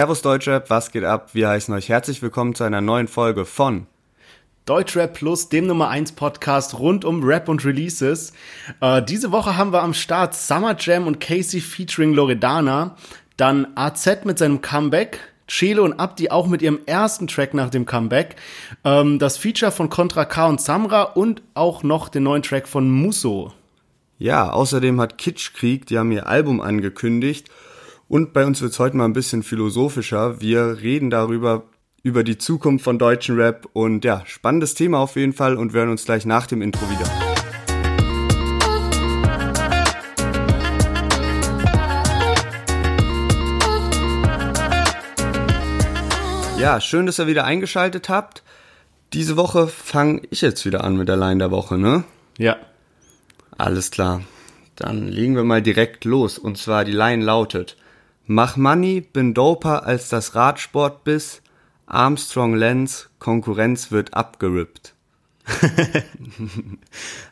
Servus Deutschrap, was geht ab? Wir heißen euch herzlich willkommen zu einer neuen Folge von Deutschrap Plus, dem Nummer 1 Podcast rund um Rap und Releases. Äh, diese Woche haben wir am Start Summer Jam und Casey featuring Loredana, dann AZ mit seinem Comeback, Chelo und Abdi auch mit ihrem ersten Track nach dem Comeback, ähm, das Feature von Contra K und Samra und auch noch den neuen Track von Musso. Ja, außerdem hat Kitschkrieg, die haben ihr Album angekündigt und bei uns wird's heute mal ein bisschen philosophischer. Wir reden darüber, über die Zukunft von deutschen Rap und ja, spannendes Thema auf jeden Fall und wir hören uns gleich nach dem Intro wieder. Ja, schön, dass ihr wieder eingeschaltet habt. Diese Woche fange ich jetzt wieder an mit der Line der Woche, ne? Ja. Alles klar. Dann legen wir mal direkt los. Und zwar die Line lautet: Mach Money, bin doper als das Radsport bis. Armstrong Lenz, Konkurrenz wird abgerippt.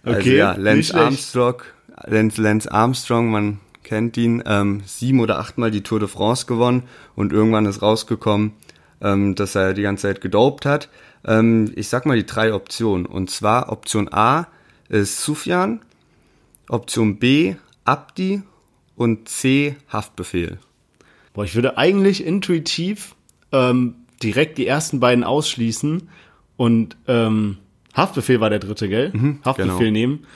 also Okay, ja, nicht Lance schlecht. Armstrong, Lance, Lance Armstrong, man kennt ihn, ähm, sieben oder achtmal die Tour de France gewonnen und irgendwann ist rausgekommen, ähm, dass er die ganze Zeit gedopt hat. Ähm, ich sag mal die drei Optionen. Und zwar Option A ist Sufjan, Option B Abdi und C Haftbefehl. Boah, ich würde eigentlich intuitiv ähm, direkt die ersten beiden ausschließen und ähm, Haftbefehl war der dritte, gell? Haftbefehl genau. nehmen.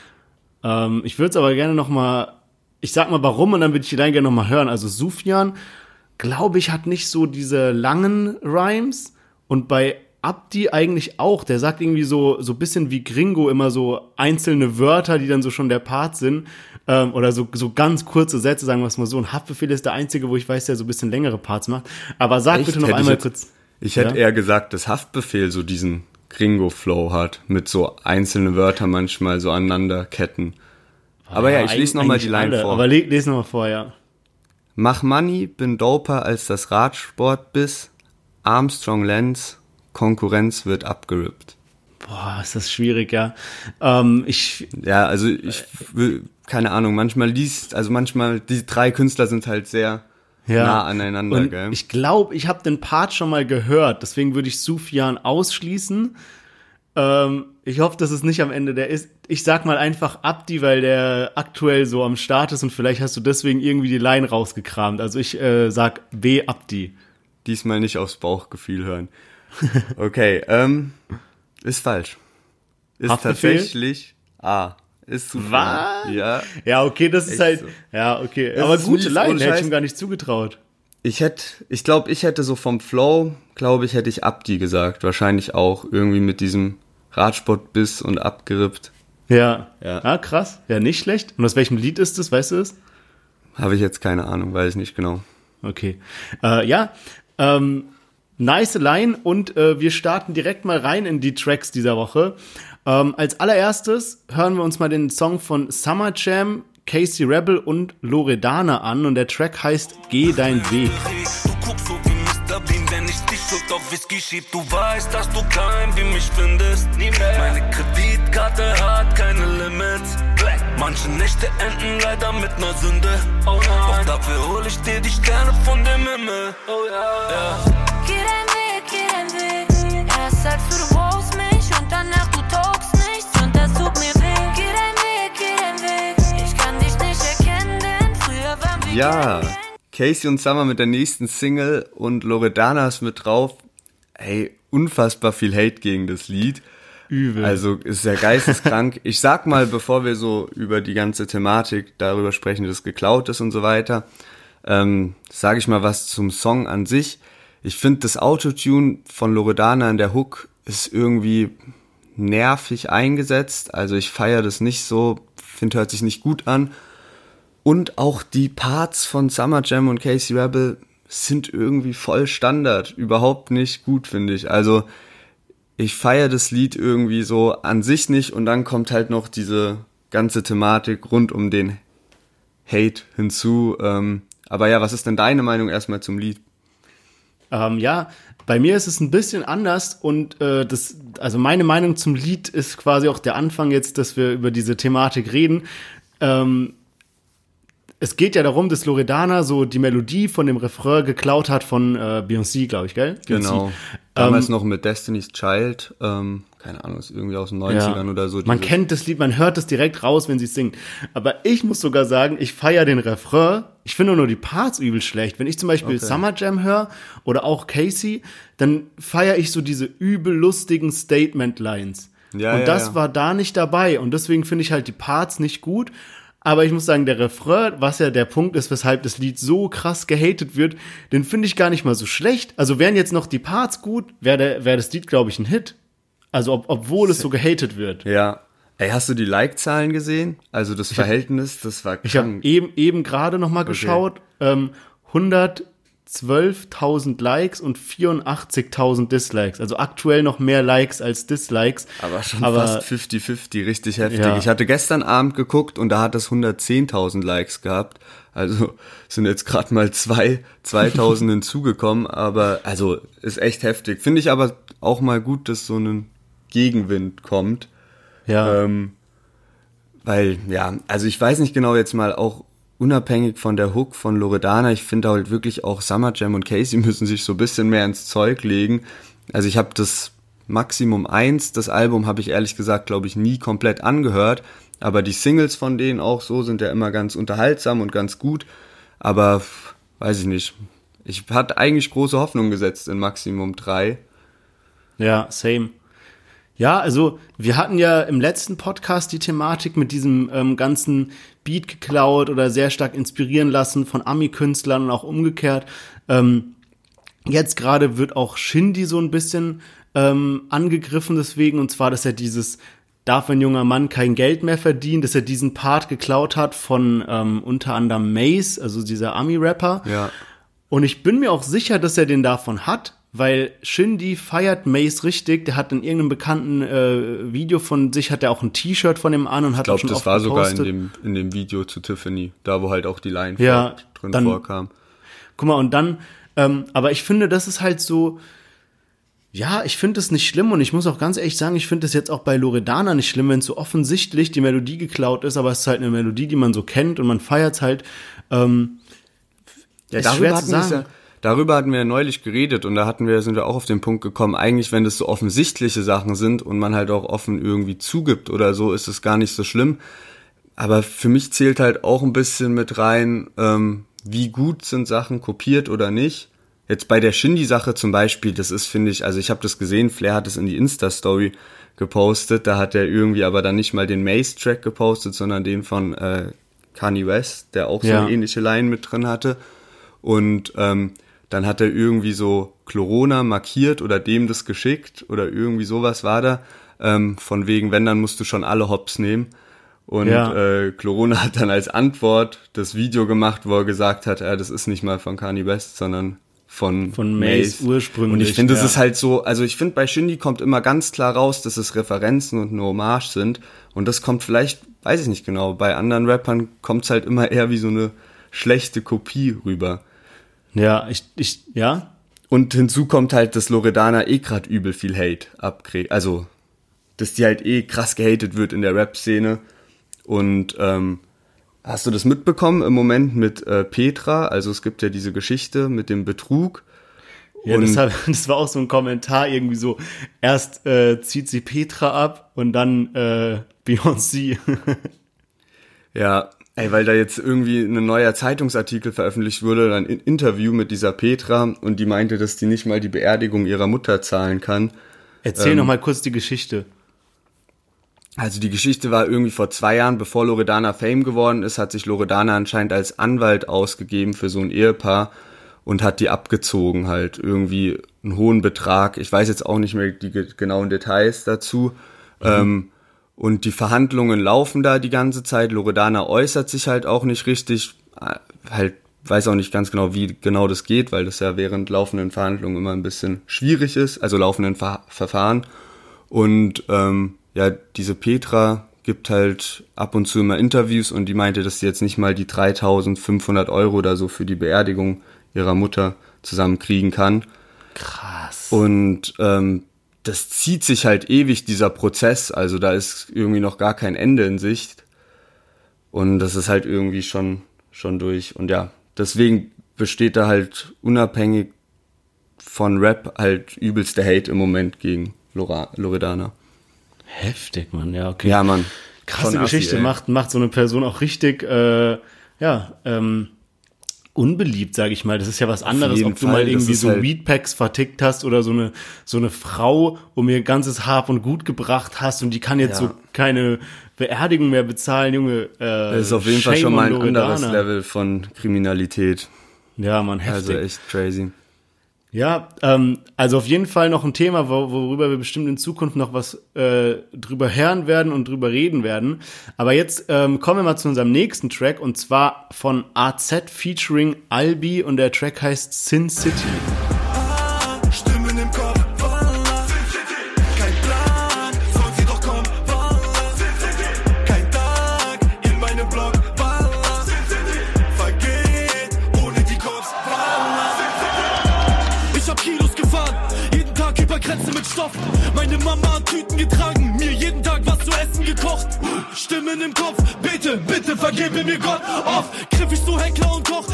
Ähm, ich würde es aber gerne noch mal, ich sag mal warum und dann würde ich die Line gerne noch mal hören. Also Sufjan, glaube ich, hat nicht so diese langen Rhymes und bei Abdi eigentlich auch. Der sagt irgendwie so so bisschen wie Gringo immer so einzelne Wörter, die dann so schon der Part sind ähm, oder so so ganz kurze Sätze, sagen wir es mal so. Und Haftbefehl ist der einzige, wo ich weiß, der so ein bisschen längere Parts macht. Aber sag Echt? bitte noch Hätte ich einmal jetzt- kurz. Ich hätte Ja? eher gesagt, dass Haftbefehl so diesen Gringo-Flow hat, mit so einzelne Wörter manchmal so aneinander ketten. Aber ja, ich lese nochmal die Line alle, vor. Aber le lese nochmal vor, ja. Mach Money, bin doper als das Radsport bis. Armstrong Lenz, Konkurrenz wird abgerippt. Boah, ist das schwierig, ja. Ähm, ich, Ja, also ich keine Ahnung, manchmal liest, also manchmal, die drei Künstler sind halt sehr ja. nah aneinander, Und gell? ich glaube, ich habe den Part schon mal gehört, deswegen würde ich Sufjan ausschließen. Ähm, ich hoffe, dass es nicht am Ende der ist. Ich sag mal einfach Abdi, weil der aktuell so am Start ist und vielleicht hast du deswegen irgendwie die Line rausgekramt. Also ich äh, sag B Abdi. Diesmal nicht aufs Bauchgefühl hören. Okay, ähm, ist falsch. Ist Haftbefehl? tatsächlich A. Ist zu Was? Ja. Ja, okay, das ist Echt halt. so. Ja, okay. Es Aber gute mies, Line, hätte ich ihm gar nicht zugetraut. Ich hätte, ich glaube, ich hätte so vom Flow, glaube ich, hätte ich Abdi gesagt. Wahrscheinlich auch irgendwie mit diesem Radsportbiss und abgerippt. Ja. Ja. Ah, krass. Ja, nicht schlecht. Und aus welchem Lied ist das, weißt du es? Habe ich jetzt keine Ahnung, weiß ich nicht genau. Okay. Äh, ja, ähm, nice Line und äh, wir starten direkt mal rein in die Tracks dieser Woche. Ähm, als allererstes hören wir uns mal den Song von Summer Jam, Casey Rebel und Loredana an und der Track heißt Geh dein Weg. Du guckst so wie Mr. Bean, wenn ich dich Schuld auf Whisky schieb. Du weißt, dass du klein wie mich findest. Meine Kreditkarte hat keine Limits. Manche Nächte enden leider mit ner Sünde. Oh. Doch dafür hol ich dir die Sterne von dem Himmel. Oh ja. ja. Geh dein Weg, geh dein Weg. Erst sagst du, du brauchst mich und danach du taugst nichts und das tut mir weh. Geh dein Weg, geh dein Weg. Ich kann dich nicht erkennen, denn früher waren wir Ja. Casey und Summer mit der nächsten Single und Loredana ist mit drauf. Ey, unfassbar viel Hate gegen das Lied. Übel. Also ist ja geisteskrank. ich sag mal, bevor wir so über die ganze Thematik darüber sprechen, dass es geklaut ist und so weiter, ähm, sage ich mal was zum Song an sich. Ich finde das Autotune von Loredana in der Hook ist irgendwie nervig eingesetzt. Also ich feiere das nicht so, finde hört sich nicht gut an. Und auch die Parts von Summer Jam und Casey Rebel sind irgendwie voll Standard. Überhaupt nicht gut, finde ich. Also ich feiere das Lied irgendwie so an sich nicht und dann kommt halt noch diese ganze Thematik rund um den Hate hinzu. Ähm, aber ja, was ist denn deine Meinung erstmal zum Lied? Ähm, ja, bei mir ist es ein bisschen anders und äh, das, also meine Meinung zum Lied ist quasi auch der Anfang jetzt, dass wir über diese Thematik reden. Ähm, es geht ja darum, dass Loredana so die Melodie von dem Refrain geklaut hat von äh, Beyoncé, glaube ich, gell? Beyoncé. Genau. Damals noch mit Destiny's Child, ähm, keine Ahnung, ist irgendwie aus den 90ern oder so. Man kennt das Lied, man hört es direkt raus, wenn sie es singt. Aber ich muss sogar sagen, ich feiere den Refrain. Ich finde nur die Parts übel schlecht. Wenn ich zum Beispiel Summer Jam höre oder auch Casey, dann feiere ich so diese übel lustigen Statement-Lines. Ja, und ja, das ja. war da nicht dabei. Und deswegen finde ich halt die Parts nicht gut. Aber ich muss sagen, der Refrain, was ja der Punkt ist, weshalb das Lied so krass gehatet wird, den finde ich gar nicht mal so schlecht. Also wären jetzt noch die Parts gut, wäre wär das Lied, glaube ich, ein Hit. Also ob, obwohl es so gehatet wird. Ja. Ey, hast du die Like-Zahlen gesehen? Also das Verhältnis, das war Ich habe krank. eben, eben gerade noch mal geschaut, ähm, 112.000 Likes und 84.000 Dislikes. Also aktuell noch mehr Likes als Dislikes. aber schon aber fast 50-50, richtig heftig. Ja. Ich hatte gestern Abend geguckt und da hat es 110.000 Likes gehabt. Also sind jetzt gerade mal zwei, 2000 hinzugekommen, aber also ist echt heftig. Finde ich aber auch mal gut, dass so ein Gegenwind kommt. ja, Ähm, weil, ja, also ich weiß nicht genau jetzt mal auch unabhängig von der Hook von Loredana, ich finde halt wirklich auch Summer Jam und Casey müssen sich so ein bisschen mehr ins Zeug legen. Also ich habe das Maximum 1, das Album habe ich ehrlich gesagt, glaube ich, nie komplett angehört, aber die Singles von denen auch so sind ja immer ganz unterhaltsam und ganz gut, aber weiß ich nicht. Ich hatte eigentlich große Hoffnung gesetzt in Maximum 3. ja, same. Ja, also wir hatten ja im letzten Podcast die Thematik mit diesem ähm, ganzen Beat geklaut oder sehr stark inspirieren lassen von Ami-Künstlern und auch umgekehrt. Ähm, jetzt gerade wird auch Shindy so ein bisschen ähm, angegriffen deswegen, und zwar, dass er dieses Darf ein junger Mann kein Geld mehr verdienen, dass er diesen Part geklaut hat von ähm, unter anderem Mace, also dieser Ami-Rapper. Ja. Und ich bin mir auch sicher, dass er den davon hat, weil Shindy feiert Mace richtig. Der hat in irgendeinem bekannten äh, Video von sich, hat er auch ein T-Shirt von ihm an und hat Ich glaube, das oft war sogar in gepostet. dem, in dem Video zu Tiffany, da wo halt auch die Line Ja, drin dann- vorkam. Guck mal, und dann, ähm, aber ich finde, das ist halt so, ja, ich finde es nicht schlimm und ich muss auch ganz ehrlich sagen, ich finde es jetzt auch bei Loredana nicht schlimm, wenn es so offensichtlich die Melodie geklaut ist, aber es ist halt eine Melodie, die man so kennt und man feiert es halt. Ähm, Ja, ist darüber schwer zu hatten, ja, sagen. Darüber hatten wir ja neulich geredet und da hatten wir, sind wir auch auf den Punkt gekommen, eigentlich wenn das so offensichtliche Sachen sind und man halt auch offen irgendwie zugibt oder so, ist es gar nicht so schlimm. Aber für mich zählt halt auch ein bisschen mit rein, ähm, wie gut sind Sachen kopiert oder nicht. Jetzt bei der Shindy-Sache zum Beispiel, das ist, finde ich, also ich habe das gesehen, Flair hat es in die Insta-Story gepostet, da hat er irgendwie aber dann nicht mal den Mace-Track gepostet, sondern den von äh, Kanye West, der auch so Ja. eine ähnliche Line mit drin hatte. Und ähm, dann hat er irgendwie so Corona markiert oder dem das geschickt oder irgendwie sowas war da. Ähm, von wegen, wenn, dann musst du schon alle Hops nehmen. Und Ja. äh, Corona hat dann als Antwort das Video gemacht, wo er gesagt hat, ja, das ist nicht mal von Kanye West, sondern von, Von Mace ursprünglich, Und ich finde, es ja. ist halt so, also ich finde, bei Shindy kommt immer ganz klar raus, dass es Referenzen und eine Hommage sind. Und das kommt vielleicht, weiß ich nicht genau, bei anderen Rappern kommt es halt immer eher wie so eine schlechte Kopie rüber. Ja, ich, ich, ja, Und hinzu kommt halt, dass Loredana eh grad übel viel Hate abkriegt. Also, dass die halt eh krass gehatet wird in der Rap-Szene. Und ähm, hast du das mitbekommen im Moment mit äh, Petra? Also es gibt ja diese Geschichte mit dem Betrug. Ja, Und- das, hat, das war auch so ein Kommentar irgendwie so, erst äh, zieht sie Petra ab und dann äh, Beyoncé. Ja, ey, weil da jetzt irgendwie ein neuer Zeitungsartikel veröffentlicht wurde, ein In- Interview mit dieser Petra und die meinte, dass die nicht mal die Beerdigung ihrer Mutter zahlen kann. Erzähl Ähm, noch mal kurz die Geschichte. Also die Geschichte war irgendwie vor zwei Jahren, bevor Loredana Fame geworden ist, hat sich Loredana anscheinend als Anwalt ausgegeben für so ein Ehepaar und hat die abgezogen halt irgendwie einen hohen Betrag. Ich weiß jetzt auch nicht mehr die ge- genauen Details dazu. Ähm, und die Verhandlungen laufen da die ganze Zeit. Loredana äußert sich halt auch nicht richtig, äh, halt weiß auch nicht ganz genau, wie genau das geht, weil das ja während laufenden Verhandlungen immer ein bisschen schwierig ist, also laufenden Ver Verfahren. Und ähm, ja, diese Petra gibt halt ab und zu immer Interviews und die meinte, dass sie jetzt nicht mal die 3500 Euro oder so für die Beerdigung ihrer Mutter zusammenkriegen kann. Krass. Und ähm, das zieht sich halt ewig, dieser Prozess. Also da ist irgendwie noch gar kein Ende in Sicht. Und das ist halt irgendwie schon, schon durch. Und ja, deswegen besteht da halt unabhängig von Rap halt übelster Hate im Moment gegen Lora Loredana. Heftig, Mann, ja, okay. Ja, Mann. Krasse assi, Geschichte, ey. macht, macht so eine Person auch richtig, äh, ja, ähm, unbeliebt, sage ich mal. Das ist ja was anderes, ob du Fall, mal irgendwie so halt- Weedpacks vertickt hast oder so eine, so eine Frau um ihr ganzes Hab und Gut gebracht hast und die kann jetzt Ja. so keine Beerdigung mehr bezahlen, Junge. Äh, Das ist auf jeden Fall shame schon on mal ein Loredana. anderes Level von Kriminalität. Ja, man, heftig. Also echt crazy. Ja, ähm, also auf jeden Fall noch ein Thema, wo, worüber wir bestimmt in Zukunft noch was äh, drüber hören werden und drüber reden werden. Aber jetzt ähm, kommen wir mal zu unserem nächsten Track und zwar von AZ featuring Albi und der Track heißt Sin City. Stimmen im Kopf, bitte, bitte vergebe mir Gott. Oft griff ich so Heckler und Koch,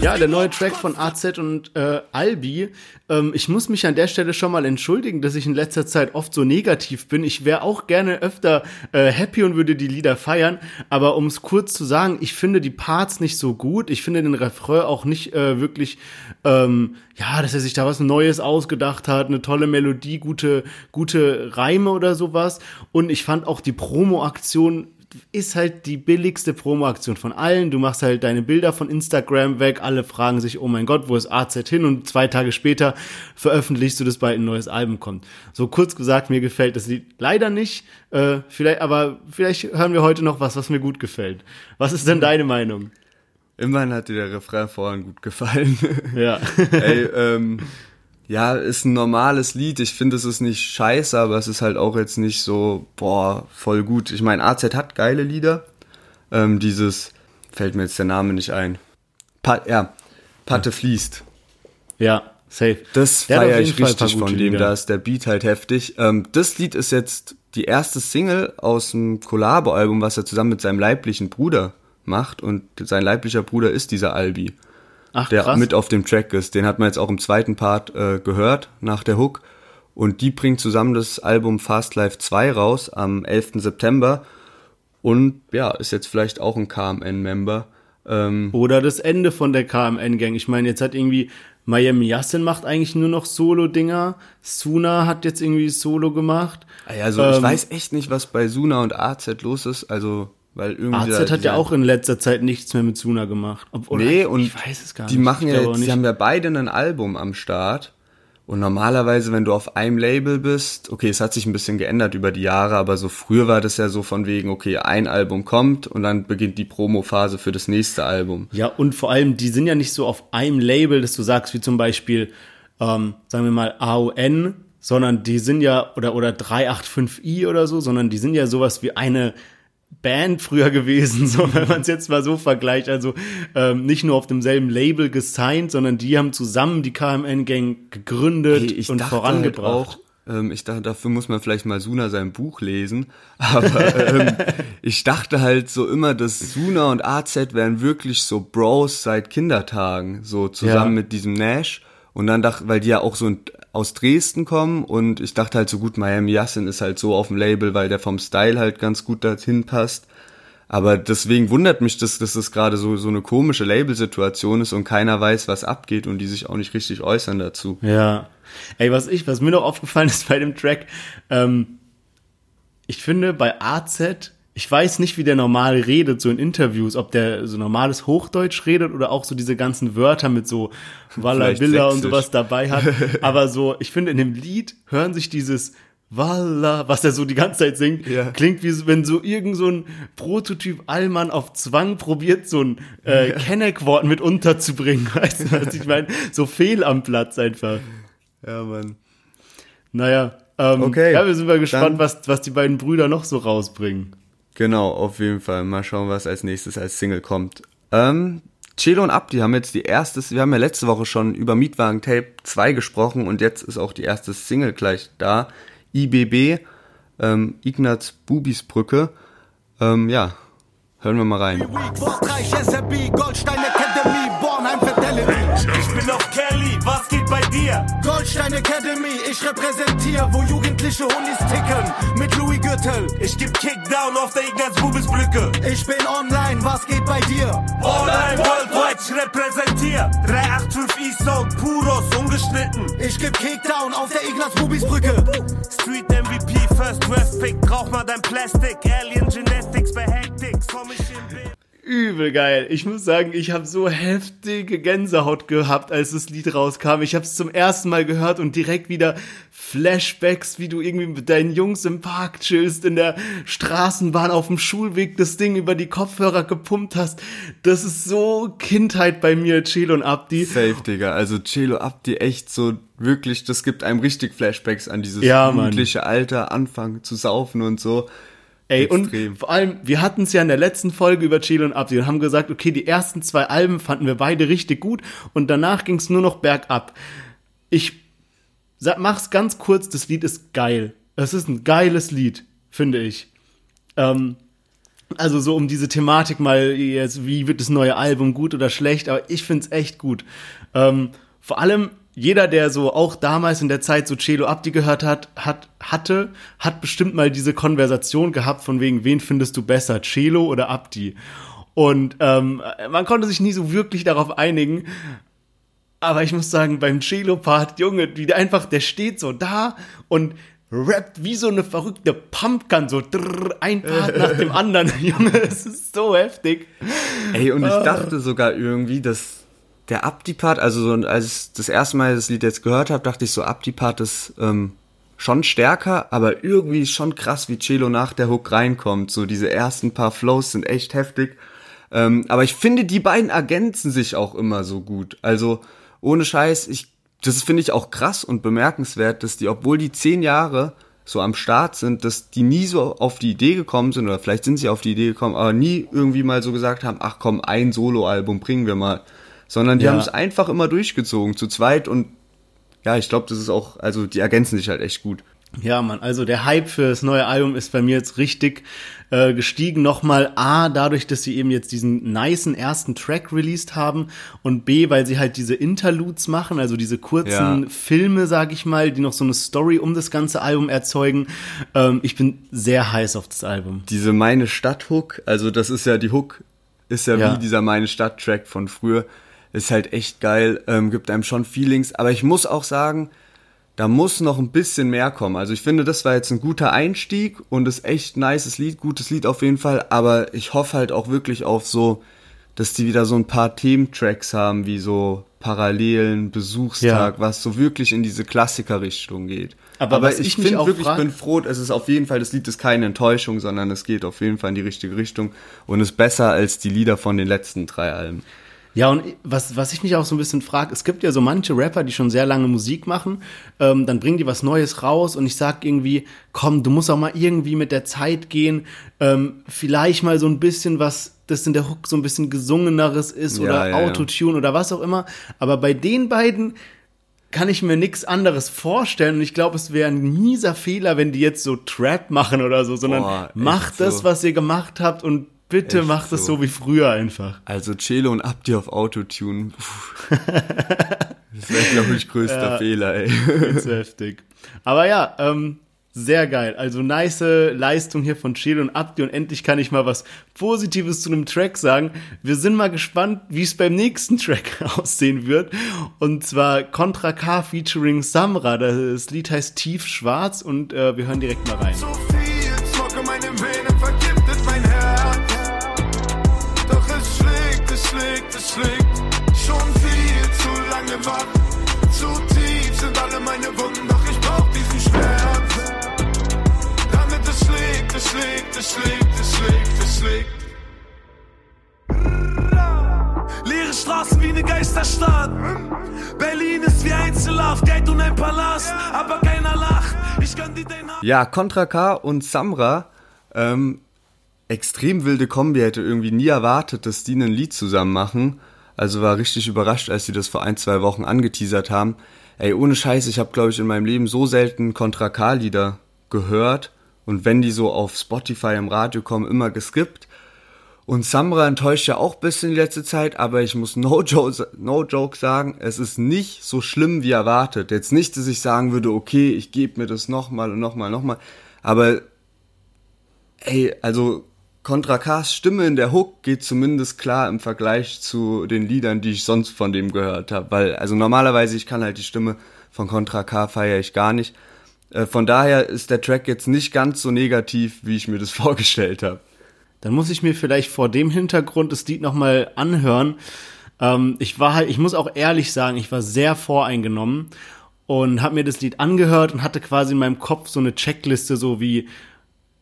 Ja, der neue Track von AZ und äh, Albi. Ähm, ich muss mich an der Stelle schon mal entschuldigen, dass ich in letzter Zeit oft so negativ bin. Ich wäre auch gerne öfter äh, happy und würde die Lieder feiern. Aber um es kurz zu sagen, ich finde die Parts nicht so gut. Ich finde den Refrain auch nicht äh, wirklich, ähm, ja, dass er sich da was Neues ausgedacht hat, eine tolle Melodie, gute, gute Reime oder sowas. Und ich fand auch die Promo-Aktion ist halt die billigste Promo-Aktion von allen. Du machst halt deine Bilder von Instagram weg, alle fragen sich, oh mein Gott, wo ist AZ hin? Und zwei Tage später veröffentlichst du das, bald ein neues Album kommt. So kurz gesagt, mir gefällt das Lied leider nicht. Äh, vielleicht, aber vielleicht hören wir heute noch was, was mir gut gefällt. Was ist denn deine Meinung? Immerhin hat dir der Refrain vorhin gut gefallen. Ja. Ey, ähm, ja, ist ein normales Lied. Ich finde, es ist nicht scheiße, aber es ist halt auch jetzt nicht so, boah, voll gut. Ich meine, AZ hat geile Lieder. Ähm, dieses, fällt mir jetzt der Name nicht ein. Pa ja, Patte fließt. ja, safe. Das feiere ich richtig von dem, Lieder. da ist der Beat halt heftig. Ähm, das Lied ist jetzt die erste Single aus dem Collabo-Album, was er zusammen mit seinem leiblichen Bruder macht. Und sein leiblicher Bruder ist dieser Albi, Ach, der krass. mit auf dem Track ist. Den hat man jetzt auch im zweiten Part äh, gehört, nach der Hook. Und die bringt zusammen das Album Fast Life 2 raus am 11. September. Und ja, ist jetzt vielleicht auch ein KMN-Member. Ähm, Oder das Ende von der KMN-Gang. Ich meine, jetzt hat irgendwie Miami Yassin macht eigentlich nur noch Solo-Dinger. Suna hat jetzt irgendwie Solo gemacht. also ich Ähm, weiß echt nicht, was bei Suna und AZ los ist. Also, weil irgendwie. AZ hat ja auch in letzter Zeit nichts mehr mit Suna gemacht. Ob, oder Nee, und ich weiß es gar die nicht. machen ja jetzt, die haben ja beide ein Album am Start. Und normalerweise, wenn du auf einem Label bist, okay, es hat sich ein bisschen geändert über die Jahre, aber so früher war das ja so von wegen, okay, ein Album kommt und dann beginnt die Promophase für das nächste Album. Ja, und vor allem, die sind ja nicht so auf einem Label, dass du sagst, wie zum Beispiel, ähm, sagen wir mal, AON, sondern die sind ja, oder, oder 385i oder so, sondern die sind ja sowas wie eine Band früher gewesen, so wenn man es jetzt mal so vergleicht. Also ähm, nicht nur auf demselben Label gesigned, sondern die haben zusammen die KMN-Gang gegründet Hey, ich und vorangebracht. Halt auch, ähm, ich dachte, dafür muss man vielleicht mal Suna sein Buch lesen. Aber ähm, ich dachte halt so immer, dass Suna und AZ wären wirklich so Bros seit Kindertagen, so zusammen Ja. mit diesem Nash. Und dann dachte, weil die ja auch so aus Dresden kommen und ich dachte halt so gut, Miami Yassin ist halt so auf dem Label, weil der vom Style halt ganz gut dorthin passt. Aber deswegen wundert mich das, dass das gerade so, so eine komische Labelsituation ist und keiner weiß, was abgeht und die sich auch nicht richtig äußern dazu. Ja. Ey, was ich, was mir noch aufgefallen ist bei dem Track, ähm, ich finde bei AZ, ich weiß nicht, wie der normal redet, so in Interviews, ob der so normales Hochdeutsch redet oder auch so diese ganzen Wörter mit so Walla Villa und sowas dabei hat. Aber so, ich finde in dem Lied hören sich dieses Walla, was er so die ganze Zeit singt, Ja. klingt wie wenn so irgend so ein Prototyp Allmann auf Zwang probiert, so ein äh, Kenneck-Wort mit unterzubringen. Weißt du, was ich meine? So fehl am Platz einfach. Ja, Mann. Naja, ähm, Okay, ja, wir sind mal gespannt, was, was die beiden Brüder noch so rausbringen. Genau, auf jeden Fall. Mal schauen, was als nächstes als Single kommt. Ähm, Chelo und Abdi haben jetzt die erste, wir haben ja letzte Woche schon über Mietwagen Tape 2 gesprochen und jetzt ist auch die erste Single gleich da. IBB, ähm, Ignaz Bubis Brücke. Ähm, ja, Hören wir mal rein. Ich bin auf Kelly, was geht bei dir? Goldstein Academy, ich repräsentiere, wo jugendliche Hundis ticken. Mit Louis Gürtel. Ich geb Kickdown auf der Ignaz Bubis Brücke. Ich bin online, was geht bei dir? Online, worldwide, ich repräsentiere. 385 E-Sound, Puros, ungeschnitten. Ich geb Kickdown auf der Ignaz Bubis Brücke. Street MVP, First Draft Pick, brauch mal dein Plastic. Alien Genetics bei Hectics, komm ich im Bild. Übel geil. Ich muss sagen, ich habe so heftige Gänsehaut gehabt, als das Lied rauskam. Ich habe es zum ersten Mal gehört und direkt wieder Flashbacks, wie du irgendwie mit deinen Jungs im Park chillst, in der Straßenbahn auf dem Schulweg das Ding über die Kopfhörer gepumpt hast. Das ist so Kindheit bei mir, Chelo und Abdi. Safe, Digga. Also Celo Abdi echt so wirklich, das gibt einem richtig Flashbacks an dieses Ja, jugendliche Alter, Anfangen zu saufen und so. Ey, Extrem. und vor allem, wir hatten es ja in der letzten Folge über Chelo und Abdi und haben gesagt, okay, die ersten zwei Alben fanden wir beide richtig gut und danach ging es nur noch bergab. Ich sag, mach's ganz kurz, das Lied ist geil. Es ist ein geiles Lied, finde ich. Ähm, also so um diese Thematik mal, jetzt, wie wird das neue Album gut oder schlecht, aber ich find's echt gut. Ähm, vor allem jeder, der so auch damals in der Zeit so Celo Abdi gehört hat, hat, hatte, hat bestimmt mal diese Konversation gehabt von wegen, wen findest du besser, Celo oder Abdi? Und ähm, man konnte sich nie so wirklich darauf einigen. Aber ich muss sagen, beim Cello-Part, Junge, wie der einfach, der steht so da und rappt wie so eine verrückte Pumpkin, so drrr, ein Part nach dem anderen. Junge, es ist so heftig. Ey, und ich Ah. dachte sogar irgendwie, dass der Abdi-Part, also so, als ich das erste Mal das Lied jetzt gehört habe, dachte ich so, Abdi-Part ist ähm, schon stärker, aber irgendwie schon krass, wie Celo nach der Hook reinkommt. So diese ersten paar Flows sind echt heftig. Ähm, aber ich finde, die beiden ergänzen sich auch immer so gut. Also ohne Scheiß, ich, das finde ich auch krass und bemerkenswert, dass die, obwohl die zehn Jahre so am Start sind, dass die nie so auf die Idee gekommen sind, oder vielleicht sind sie auf die Idee gekommen, aber nie irgendwie mal so gesagt haben, ach komm, ein Soloalbum bringen wir mal. Sondern die Ja. haben es einfach immer durchgezogen, zu zweit und ja, ich glaube, das ist auch, also die ergänzen sich halt echt gut. Ja, Mann, also der Hype für das neue Album ist bei mir jetzt richtig äh, gestiegen. Nochmal A, dadurch, dass sie eben jetzt diesen nicen ersten Track released haben und B, weil sie halt diese Interludes machen, also diese kurzen Ja. Filme, sag ich mal, die noch so eine Story um das ganze Album erzeugen. Ähm, ich bin sehr heiß auf das Album. Diese Meine Stadt Hook, also das ist ja die Hook, ist ja, Ja. wie dieser Meine Stadt Track von früher, ist halt echt geil, ähm, gibt einem schon Feelings, aber ich muss auch sagen, da muss noch ein bisschen mehr kommen. Also ich finde, das war jetzt ein guter Einstieg und ist echt nices Lied, gutes Lied auf jeden Fall, aber ich hoffe halt auch wirklich auf so, dass die wieder so ein paar Thementracks haben, wie so Parallelen, Besuchstag, Ja. was so wirklich in diese Klassiker-Richtung geht. Aber was ich mich finde wirklich, frag- ich bin froh, es ist auf jeden Fall, das Lied ist keine Enttäuschung, sondern es geht auf jeden Fall in die richtige Richtung und ist besser als die Lieder von den letzten drei Alben. Ja, und was, was ich mich auch so ein bisschen frage, es gibt ja so manche Rapper, die schon sehr lange Musik machen, ähm, dann bringen die was Neues raus und ich sag irgendwie, komm, du musst auch mal irgendwie mit der Zeit gehen, ähm, vielleicht mal so ein bisschen was, das in der Hook so ein bisschen gesungeneres ist Ja, oder ja, ja. Autotune oder was auch immer, aber bei den beiden kann ich mir nichts anderes vorstellen und ich glaube, es wäre ein mieser Fehler, wenn die jetzt so Trap machen oder so, sondern Boah, macht das, so. was ihr gemacht habt und bitte Echt macht es so. so wie früher einfach. Also Celo und Abdi auf Autotune. Das wäre, glaube ich, größter Fehler, ey. Ganz heftig. Aber ja, ähm, sehr geil. Also nice Leistung hier von Chelo und Abdi und endlich kann ich mal was Positives zu einem Track sagen. Wir sind mal gespannt, wie es beim nächsten Track aussehen wird. Und zwar Contra K featuring Samra. Das Lied heißt Tief Schwarz und äh, wir hören direkt mal rein. Schlägt, es schlägt, es schlägt. Leere Straßen wie eine Geisterstadt. Berlin ist wie Einzelhaft, Geld und ein Palast, aber keiner lacht. Ich kann dir den Ja, Contra K und Samra, ähm, extrem wilde Kombi, hätte irgendwie nie erwartet, dass die ein Lied zusammen machen. Also war richtig überrascht, als sie das vor ein, zwei Wochen angeteasert haben. Ey, ohne Scheiß, ich habe, glaube ich, in meinem Leben so selten Contra K-Lieder gehört und wenn die so auf Spotify im Radio kommen, immer geskippt. Und Samra enttäuscht ja auch ein bisschen die letzte Zeit, aber ich muss no joke, no joke sagen, es ist nicht so schlimm wie erwartet. Jetzt nicht, dass ich sagen würde, okay, ich gebe mir das nochmal und nochmal, nochmal. Aber ey, also Contra K's Stimme in der Hook geht zumindest klar im Vergleich zu den Liedern, die ich sonst von dem gehört habe. Weil, also normalerweise, ich kann halt die Stimme von Contra K feiere ich gar nicht. Äh, Von daher ist der Track jetzt nicht ganz so negativ, wie ich mir das vorgestellt habe. Dann muss ich mir vielleicht vor dem Hintergrund das Lied nochmal anhören. Ähm, ich war halt, ich muss auch ehrlich sagen, ich war sehr voreingenommen und habe mir das Lied angehört und hatte quasi in meinem Kopf so eine Checkliste, so wie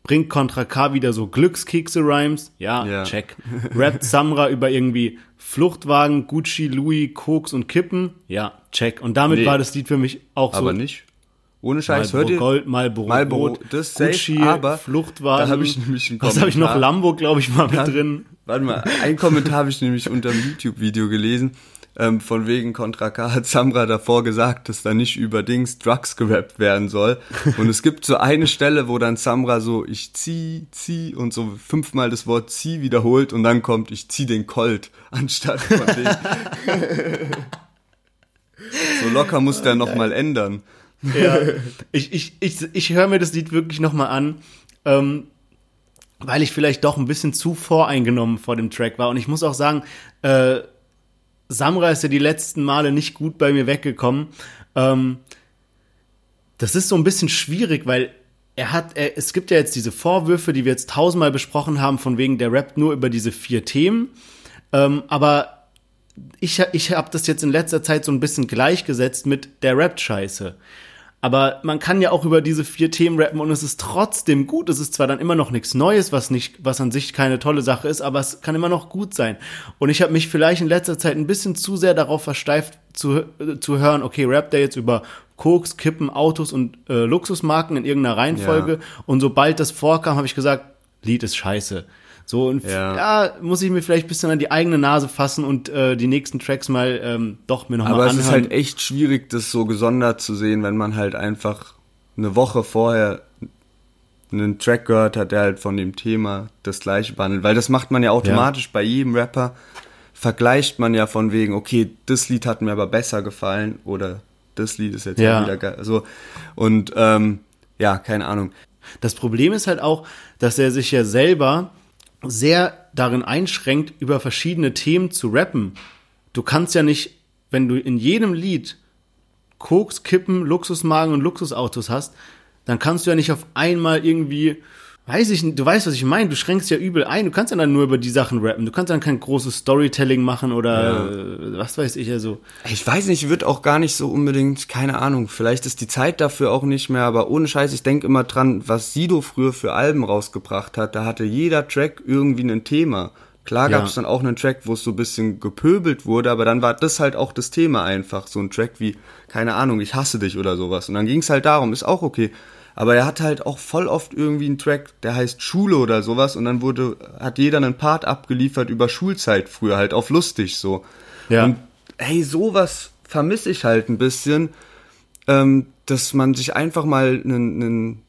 bringt Contra K wieder so Glückskekse-Rhymes? Ja, Ja. check. Rappt Samra über irgendwie Fluchtwagen, Gucci, Louis, Koks und Kippen? Ja, check. Und damit Nee. war das Lied für mich auch so. Aber nicht. Ohne Scheiß, Marlboro hört ihr? Gold, Marlboro, Marlboro, Rot, das safe, Gucci, aber Fluchtwagen. da habe ich nämlich einen Was habe ich noch? Kommentar. Lambo, glaube ich, mal mit drin. Warte mal, ein Kommentar habe ich nämlich unter dem YouTube-Video gelesen. Ähm, von wegen Contra K hat Samra davor gesagt, dass da nicht über Dings Drugs gerappt werden soll. Und es gibt so eine Stelle, wo dann Samra so, ich zieh, zieh und so fünfmal das Wort zieh wiederholt und dann kommt, ich zieh den Colt anstatt von dem. so locker muss der nochmal ändern. Ja. Ich, ich, ich, ich höre mir das Lied wirklich nochmal an, ähm, weil ich vielleicht doch ein bisschen zu voreingenommen vor dem Track war. Und ich muss auch sagen, äh, Samra ist ja die letzten Male nicht gut bei mir weggekommen. Ähm, das ist so ein bisschen schwierig, weil er hat, er, es gibt ja jetzt diese Vorwürfe, die wir jetzt tausendmal besprochen haben, von wegen der rappt nur über diese vier Themen. Ähm, aber ich, ich habe das jetzt in letzter Zeit so ein bisschen gleichgesetzt mit der Rap-Scheiße. Aber man kann ja auch über diese vier Themen rappen und es ist trotzdem gut. Es ist zwar dann immer noch nichts Neues, was nicht, was an sich keine tolle Sache ist, aber es kann immer noch gut sein. Und ich habe mich vielleicht in letzter Zeit ein bisschen zu sehr darauf versteift zu, äh, zu hören, okay, rappt der jetzt über Koks, Kippen, Autos und äh, Luxusmarken in irgendeiner Reihenfolge. Ja. Und sobald das vorkam, habe ich gesagt, Lied ist scheiße. So, und ja. Ja. muss ich mir vielleicht ein bisschen an die eigene Nase fassen und äh, die nächsten Tracks mal ähm, doch mir nochmal Aber anhören. es ist halt echt schwierig, das so gesondert zu sehen, wenn man halt einfach eine Woche vorher einen Track gehört hat, der halt von dem Thema das gleiche behandelt. Weil das macht man ja automatisch bei jedem Rapper. Vergleicht man ja von wegen, okay, das Lied hat mir aber besser gefallen oder das Lied ist jetzt Ja. wieder geil. So. Und ähm, ja, keine Ahnung. Das Problem ist halt auch, dass er sich ja selber sehr darin einschränkt, über verschiedene Themen zu rappen. Du kannst ja nicht, wenn du in jedem Lied Koks, Kippen, Luxusmagen und Luxusautos hast, dann kannst du ja nicht auf einmal irgendwie, weiß ich nicht, du weißt, was ich meine, du schränkst ja übel ein, du kannst ja dann nur über die Sachen rappen, du kannst dann kein großes Storytelling machen oder äh, was weiß ich, also. Ich weiß nicht, wird auch gar nicht so unbedingt, keine Ahnung, vielleicht ist die Zeit dafür auch nicht mehr, aber ohne Scheiß, ich denke immer dran, was Sido früher für Alben rausgebracht hat, da hatte jeder Track irgendwie ein Thema. Klar Ja. gab es dann auch einen Track, wo es so ein bisschen gepöbelt wurde, aber dann war das halt auch das Thema einfach. So ein Track wie, keine Ahnung, ich hasse dich oder sowas. Und dann ging es halt darum, ist auch okay. Aber er hat halt auch voll oft irgendwie einen Track, der heißt Schule oder sowas und dann wurde, hat jeder einen Part abgeliefert über Schulzeit früher, halt auf lustig so. Ja. Und hey, sowas vermisse ich halt ein bisschen, ähm, dass man sich einfach mal einen, einen,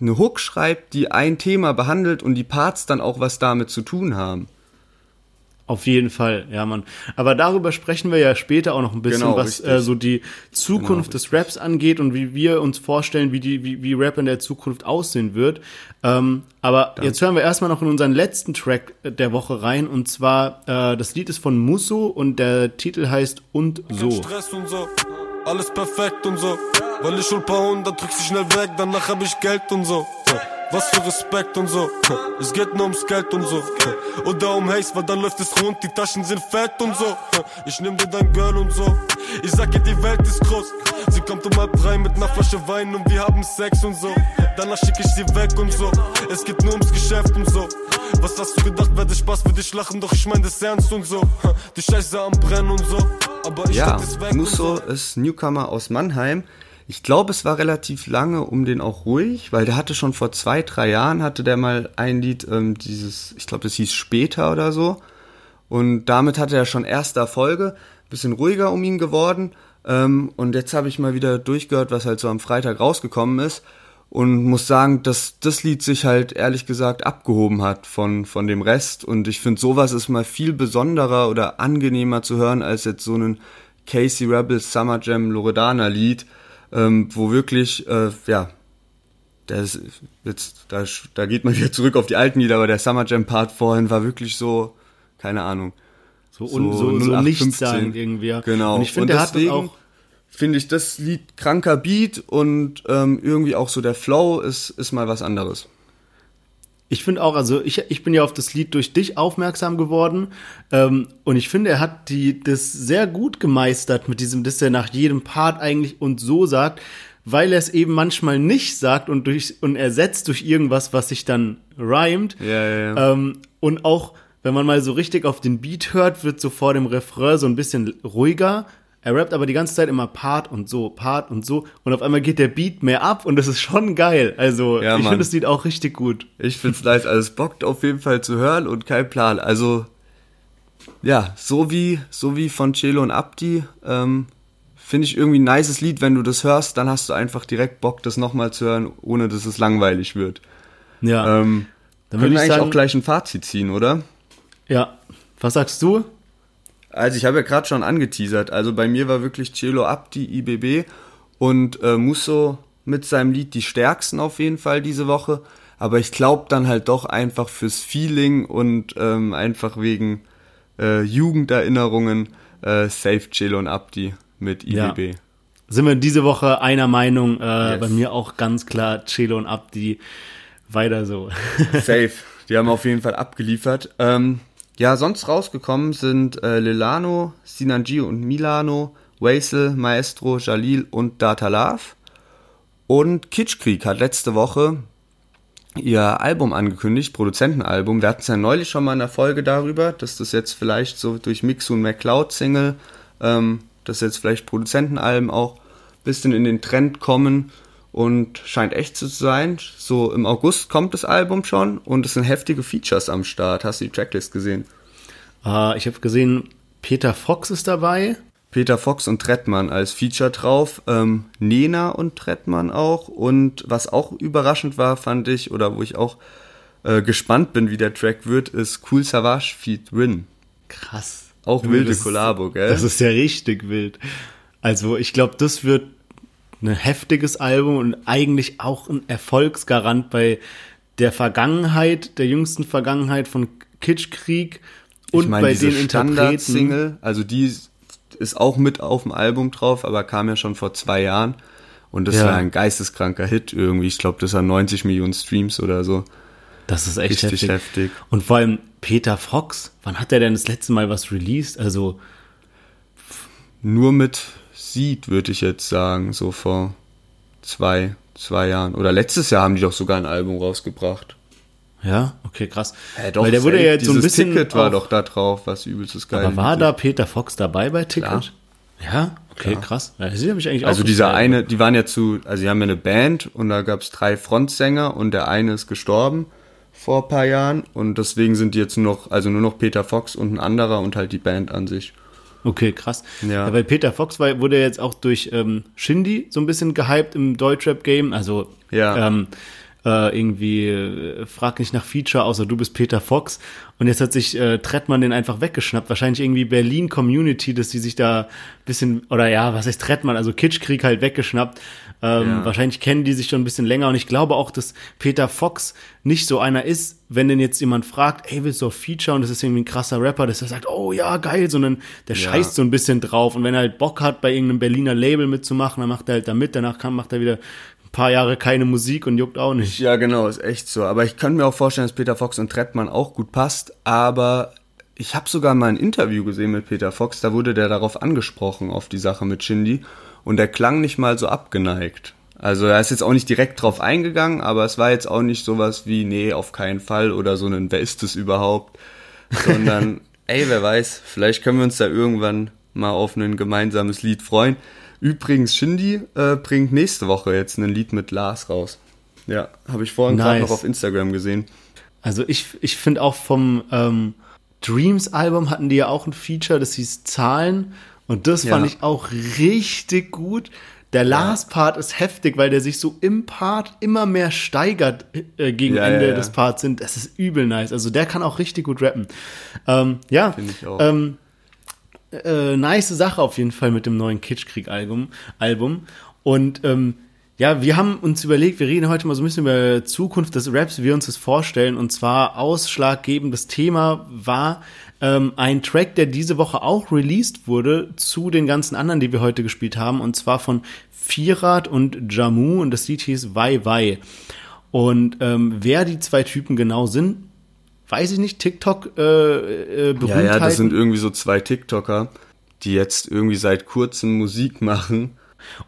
eine Hook schreibt, die ein Thema behandelt und die Parts dann auch was damit zu tun haben. Auf jeden Fall, ja, Mann. Aber darüber sprechen wir ja später auch noch ein bisschen, Genau, was richtig. äh, so die Zukunft Genau, des Raps angeht und wie wir uns vorstellen, wie die, wie, wie Rap in der Zukunft aussehen wird. Ähm, aber jetzt hören wir erstmal noch in unseren letzten Track der Woche rein und zwar äh, das Lied ist von Musso und der Titel heißt Und so. Stress und so, alles perfekt und so. Weil ich hol paar hundert, drück sie schnell weg, danach hab ich Geld und so. Was für Respekt und so. Es geht nur ums Geld und so. Oder um Haze, weil dann läuft es rund, die Taschen sind fett und so. Ich nehm dir dein Girl und so. Ich sag ihr, die Welt ist groß. Sie kommt um halb drei mit ner Flasche Wein und wir haben Sex und so. Danach schick ich sie weg und so. Es geht nur ums Geschäft und so. Was hast du gedacht, werde Spaß für dich lachen, doch ich mein das ernst und so. Die Scheiße am Brennen und so. Aber ich Ja, steck es weg Musso und so. ist Newcomer aus Mannheim. Ich glaube, es war relativ lange um den auch ruhig, weil der hatte schon vor zwei, drei Jahren, hatte der mal ein Lied, ähm, dieses, ich glaube, das hieß Später oder so. Und damit hatte er schon erste Erfolge, bisschen ruhiger um ihn geworden. Ähm, und jetzt habe ich mal wieder durchgehört, was halt so am Freitag rausgekommen ist. und muss sagen, dass das Lied sich halt ehrlich gesagt abgehoben hat von, von dem Rest und ich finde sowas ist mal viel besonderer oder angenehmer zu hören als jetzt so einen Casey Rebels Summer Jam Loredana Lied, ähm, wo wirklich, äh, ja, das jetzt, da, da geht man wieder zurück auf die alten Lieder, aber der Summer Jam Part vorhin war wirklich so, keine Ahnung. So, un, so, so, 0815. nichtssagend irgendwie. Genau. Und ich finde, der hat auch. Finde ich das Lied kranker Beat und ähm, irgendwie auch so der Flow ist, ist mal was anderes. Ich finde auch, also ich, ich bin ja auf das Lied durch dich aufmerksam geworden ähm, und ich finde, er hat die das sehr gut gemeistert mit diesem, dass er nach jedem Part eigentlich und so sagt, weil er es eben manchmal nicht sagt und durch und ersetzt durch irgendwas, was sich dann rhymt. Ja, ja, ja. Ähm, und auch, wenn man mal so richtig auf den Beat hört, wird so vor dem Refrain so ein bisschen ruhiger. Er rappt aber die ganze Zeit immer Part und so, Part und so. Und auf einmal geht der Beat mehr ab und das ist schon geil. Also, Ja, ich finde das Lied auch richtig gut. Ich find's nice, also es bockt auf jeden Fall zu hören und kein Plan. Also, ja, so wie, so wie von Celo und Abdi, ähm, finde ich irgendwie ein nices Lied. Wenn du das hörst, dann hast du einfach direkt Bock, das nochmal zu hören, ohne dass es langweilig wird. Ja. Ähm, Dann würde ich eigentlich sagen, auch gleich ein Fazit ziehen, oder? ja. Was sagst du? Also ich habe ja gerade schon angeteasert. Also bei mir war wirklich Celo Abdi, IBB und äh, Musso mit seinem Lied die stärksten auf jeden Fall diese Woche. Aber ich glaube dann halt doch einfach fürs Feeling und ähm, einfach wegen äh, Jugenderinnerungen äh, Safe Celo und Abdi mit Ja. IBB. Sind wir diese Woche einer Meinung? Äh, Yes. Bei mir auch ganz klar Celo und Abdi. Weiter so. Safe. Die haben auf jeden Fall abgeliefert. Ähm, ja, sonst rausgekommen sind äh, Lilano, Sinanji und Milano, Waisel, Maestro, Jalil und Data Love. Und Kitschkrieg hat letzte Woche ihr Album angekündigt, Produzentenalbum. Wir hatten es ja neulich schon mal in der Folge darüber, dass das jetzt vielleicht so durch Mixu und McCloud Single, ähm, dass jetzt vielleicht Produzentenalben auch ein bisschen in den Trend kommen und scheint echt zu sein. So im August kommt das Album schon und es sind heftige Features am Start. Hast du die Tracklist gesehen? äh, ich habe gesehen, Peter Fox ist dabei. Peter Fox und Trettmann als Feature drauf, ähm, Nena und Trettmann auch und was auch überraschend war, fand ich, oder wo ich auch äh, gespannt bin, wie der Track wird, ist Cool Savage Feed Rin. Krass. Auch wilde Kollabo, gell? Das ist ja richtig wild. Also ich glaube, das wird ein heftiges Album und eigentlich auch ein Erfolgsgarant bei der Vergangenheit, der jüngsten Vergangenheit von Kitschkrieg und ich meine, bei diese den Interpreten. Standard-Single, also die ist- auch mit auf dem Album drauf, aber kam ja schon vor zwei Jahren. Und das Ja. war ein geisteskranker Hit irgendwie. Ich glaube, das hat 90 Millionen Streams oder so. Das ist echt Richtig heftig. heftig. Und vor allem Peter Fox, wann hat er denn das letzte Mal was released? Also Nur mit Seed, würde ich jetzt sagen, so vor zwei, zwei Jahren. Oder letztes Jahr haben die doch sogar ein Album rausgebracht. ja, okay, krass. Ja, doch, Weil der wurde ja jetzt so ein bisschen Ticket war doch da drauf, was übelstes geil. Aber war da Peter Fox dabei bei Ticket? Klar. Ja, okay, krass. Ja, das habe ich eigentlich Also dieser eine, die waren ja zu, also die haben ja eine Band und da gab es drei Frontsänger und der eine ist gestorben vor ein paar Jahren und deswegen sind die jetzt nur noch, also nur noch Peter Fox und ein anderer und halt die Band an sich. Okay, krass. Ja. Ja. weil Peter Fox war, wurde jetzt auch durch ähm, Shindy so ein bisschen gehypt im Deutschrap-Game. Also Ja. ähm, äh, irgendwie äh, frag nicht nach Feature, außer du bist Peter Fox. Und jetzt hat sich äh, Trettmann den einfach weggeschnappt. Wahrscheinlich irgendwie Berlin Community, dass die sich da ein bisschen, oder ja, was heißt Trettmann, also Kitschkrieg halt weggeschnappt. Ähm, Ja. Wahrscheinlich kennen die sich schon ein bisschen länger und ich glaube auch, dass Peter Fox nicht so einer ist, wenn denn jetzt jemand fragt, ey, willst du auf Feature und das ist irgendwie ein krasser Rapper, dass er sagt, oh ja, geil, sondern der Ja. scheißt so ein bisschen drauf und wenn er halt Bock hat, bei irgendeinem Berliner Label mitzumachen, dann macht er halt da mit, danach kann, macht er wieder paar Jahre keine Musik und juckt auch nicht. Ja, genau, ist echt so. Aber ich kann mir auch vorstellen, dass Peter Fox und Trettmann auch gut passt. Aber ich habe sogar mal ein Interview gesehen mit Peter Fox, da wurde der darauf angesprochen, auf die Sache mit Shindy. Und der klang nicht mal so abgeneigt. Also er ist jetzt auch nicht direkt drauf eingegangen, aber es war jetzt auch nicht sowas wie, nee, auf keinen Fall oder so ein, wer ist es überhaupt? Sondern, ey, wer weiß, vielleicht können wir uns da irgendwann mal auf ein gemeinsames Lied freuen. Übrigens, Shindy äh, bringt nächste Woche jetzt ein Lied mit Lars raus. Ja, habe ich vorhin gerade Nice. noch auf Instagram gesehen. Also ich, ich finde auch vom ähm, Dreams-Album hatten die ja auch ein Feature, das hieß Zahlen. Und das Ja. fand ich auch richtig gut. Der Last-Part ist heftig, weil der sich so im Part immer mehr steigert äh, gegen Ja, Ende ja, ja. des Parts sind. Das ist übel nice. Also der kann auch richtig gut rappen. Ähm, ja, Finde ich auch. Ähm, äh, nice Sache auf jeden Fall mit dem neuen Kitschkrieg-Album. Album. Und ähm, ja, wir haben uns überlegt, wir reden heute mal so ein bisschen über Zukunft des Raps, wie wir uns das vorstellen. Und zwar ausschlaggebendes Thema war ähm, ein Track, der diese Woche auch released wurde zu den ganzen anderen, die wir heute gespielt haben. Und zwar von Vierrad und Jamu. Und das Lied hieß Wai Wai. Und ähm, wer die zwei Typen genau sind, weiß ich nicht. TikTok äh, äh, Ja, ja, das sind irgendwie so zwei TikToker, die jetzt irgendwie seit kurzem Musik machen.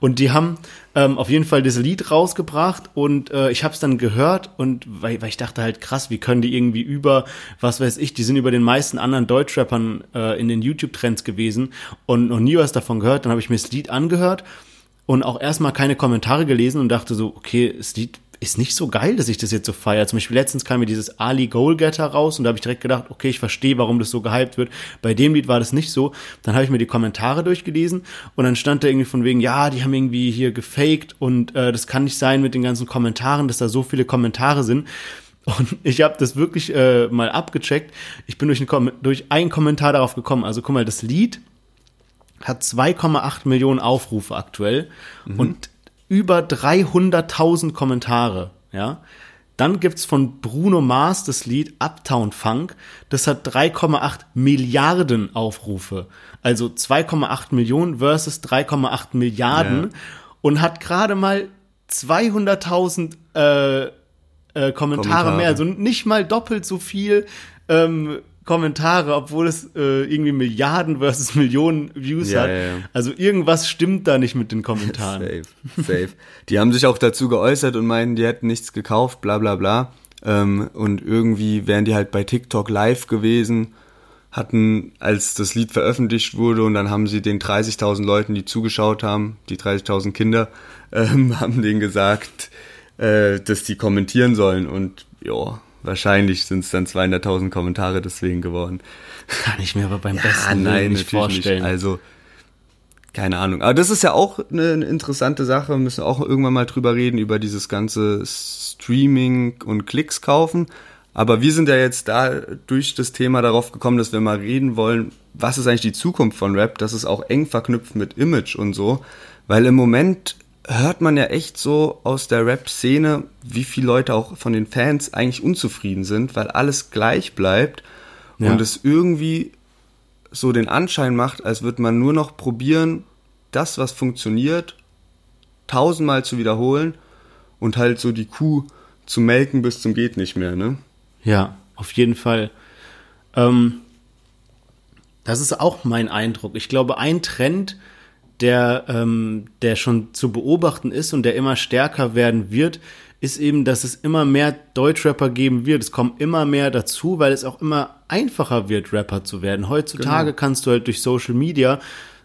Und die haben ähm, auf jeden Fall das Lied rausgebracht und äh, ich habe es dann gehört und weil, weil ich dachte halt krass, wie können die irgendwie über, was weiß ich, die sind über den meisten anderen Deutschrappern äh, in den YouTube-Trends gewesen und noch nie was davon gehört. Dann habe ich mir das Lied angehört und auch erstmal keine Kommentare gelesen und dachte so, okay, das Lied ist nicht so geil, dass ich das jetzt so feiere. Zum Beispiel letztens kam mir dieses Ali Goalgetter raus und da habe ich direkt gedacht, okay, ich verstehe, warum das so gehypt wird. Bei dem Lied war das nicht so. Dann habe ich mir die Kommentare durchgelesen und dann stand da irgendwie von wegen, ja, die haben irgendwie hier gefaked und äh, das kann nicht sein mit den ganzen Kommentaren, dass da so viele Kommentare sind. Und ich habe das wirklich äh, mal abgecheckt. Ich bin durch, einen Kom durch einen Kommentar darauf gekommen. Also guck mal, das Lied hat 2,8 Millionen Aufrufe aktuell und über 300.000 Kommentare, ja. Dann gibt's von Bruno Mars das Lied Uptown Funk. Das hat 3,8 Milliarden Aufrufe. Also 2,8 Millionen versus 3,8 Milliarden Ja. und hat gerade mal 200.000 äh, äh, Kommentare, Kommentare. mehr. Also nicht mal doppelt so viel ähm, Kommentare, obwohl es äh, irgendwie Milliarden versus Millionen Views Ja, hat. ja, ja. Also irgendwas stimmt da nicht mit den Kommentaren. Safe, safe. Die haben sich auch dazu geäußert und meinen, die hätten nichts gekauft, bla bla bla. Ähm, und irgendwie wären die halt bei TikTok live gewesen, hatten, als das Lied veröffentlicht wurde und dann haben sie den 30.000 Leuten, die zugeschaut haben, die 30.000 Kinder, ähm, haben denen gesagt, äh, dass die kommentieren sollen und ja, wahrscheinlich sind es dann 200.000 Kommentare deswegen geworden. Kann ich mir aber beim Ja, besten nein, nicht vorstellen. Nicht. Also, keine Ahnung. Aber das ist ja auch eine, eine interessante Sache. Wir müssen auch irgendwann mal drüber reden, über dieses ganze Streaming und Klicks kaufen. Aber wir sind ja jetzt da durch das Thema darauf gekommen, dass wir mal reden wollen, was ist eigentlich die Zukunft von Rap? Das ist auch eng verknüpft mit Image und so. Weil im Moment hört man ja echt so aus der Rap-Szene, wie viele Leute auch von den Fans eigentlich unzufrieden sind, weil alles gleich bleibt Ja. und es irgendwie so den Anschein macht, als würde man nur noch probieren, das, was funktioniert, tausendmal zu wiederholen und halt so die Kuh zu melken bis zum geht nicht mehr, ne? Ja, auf jeden Fall. Ähm, das ist auch mein Eindruck. Ich glaube, ein Trend, der, ähm, der schon zu beobachten ist und der immer stärker werden wird, ist eben, dass es immer mehr Deutschrapper geben wird. Es kommen immer mehr dazu, weil es auch immer einfacher wird, Rapper zu werden. Heutzutage kannst du halt durch Social Media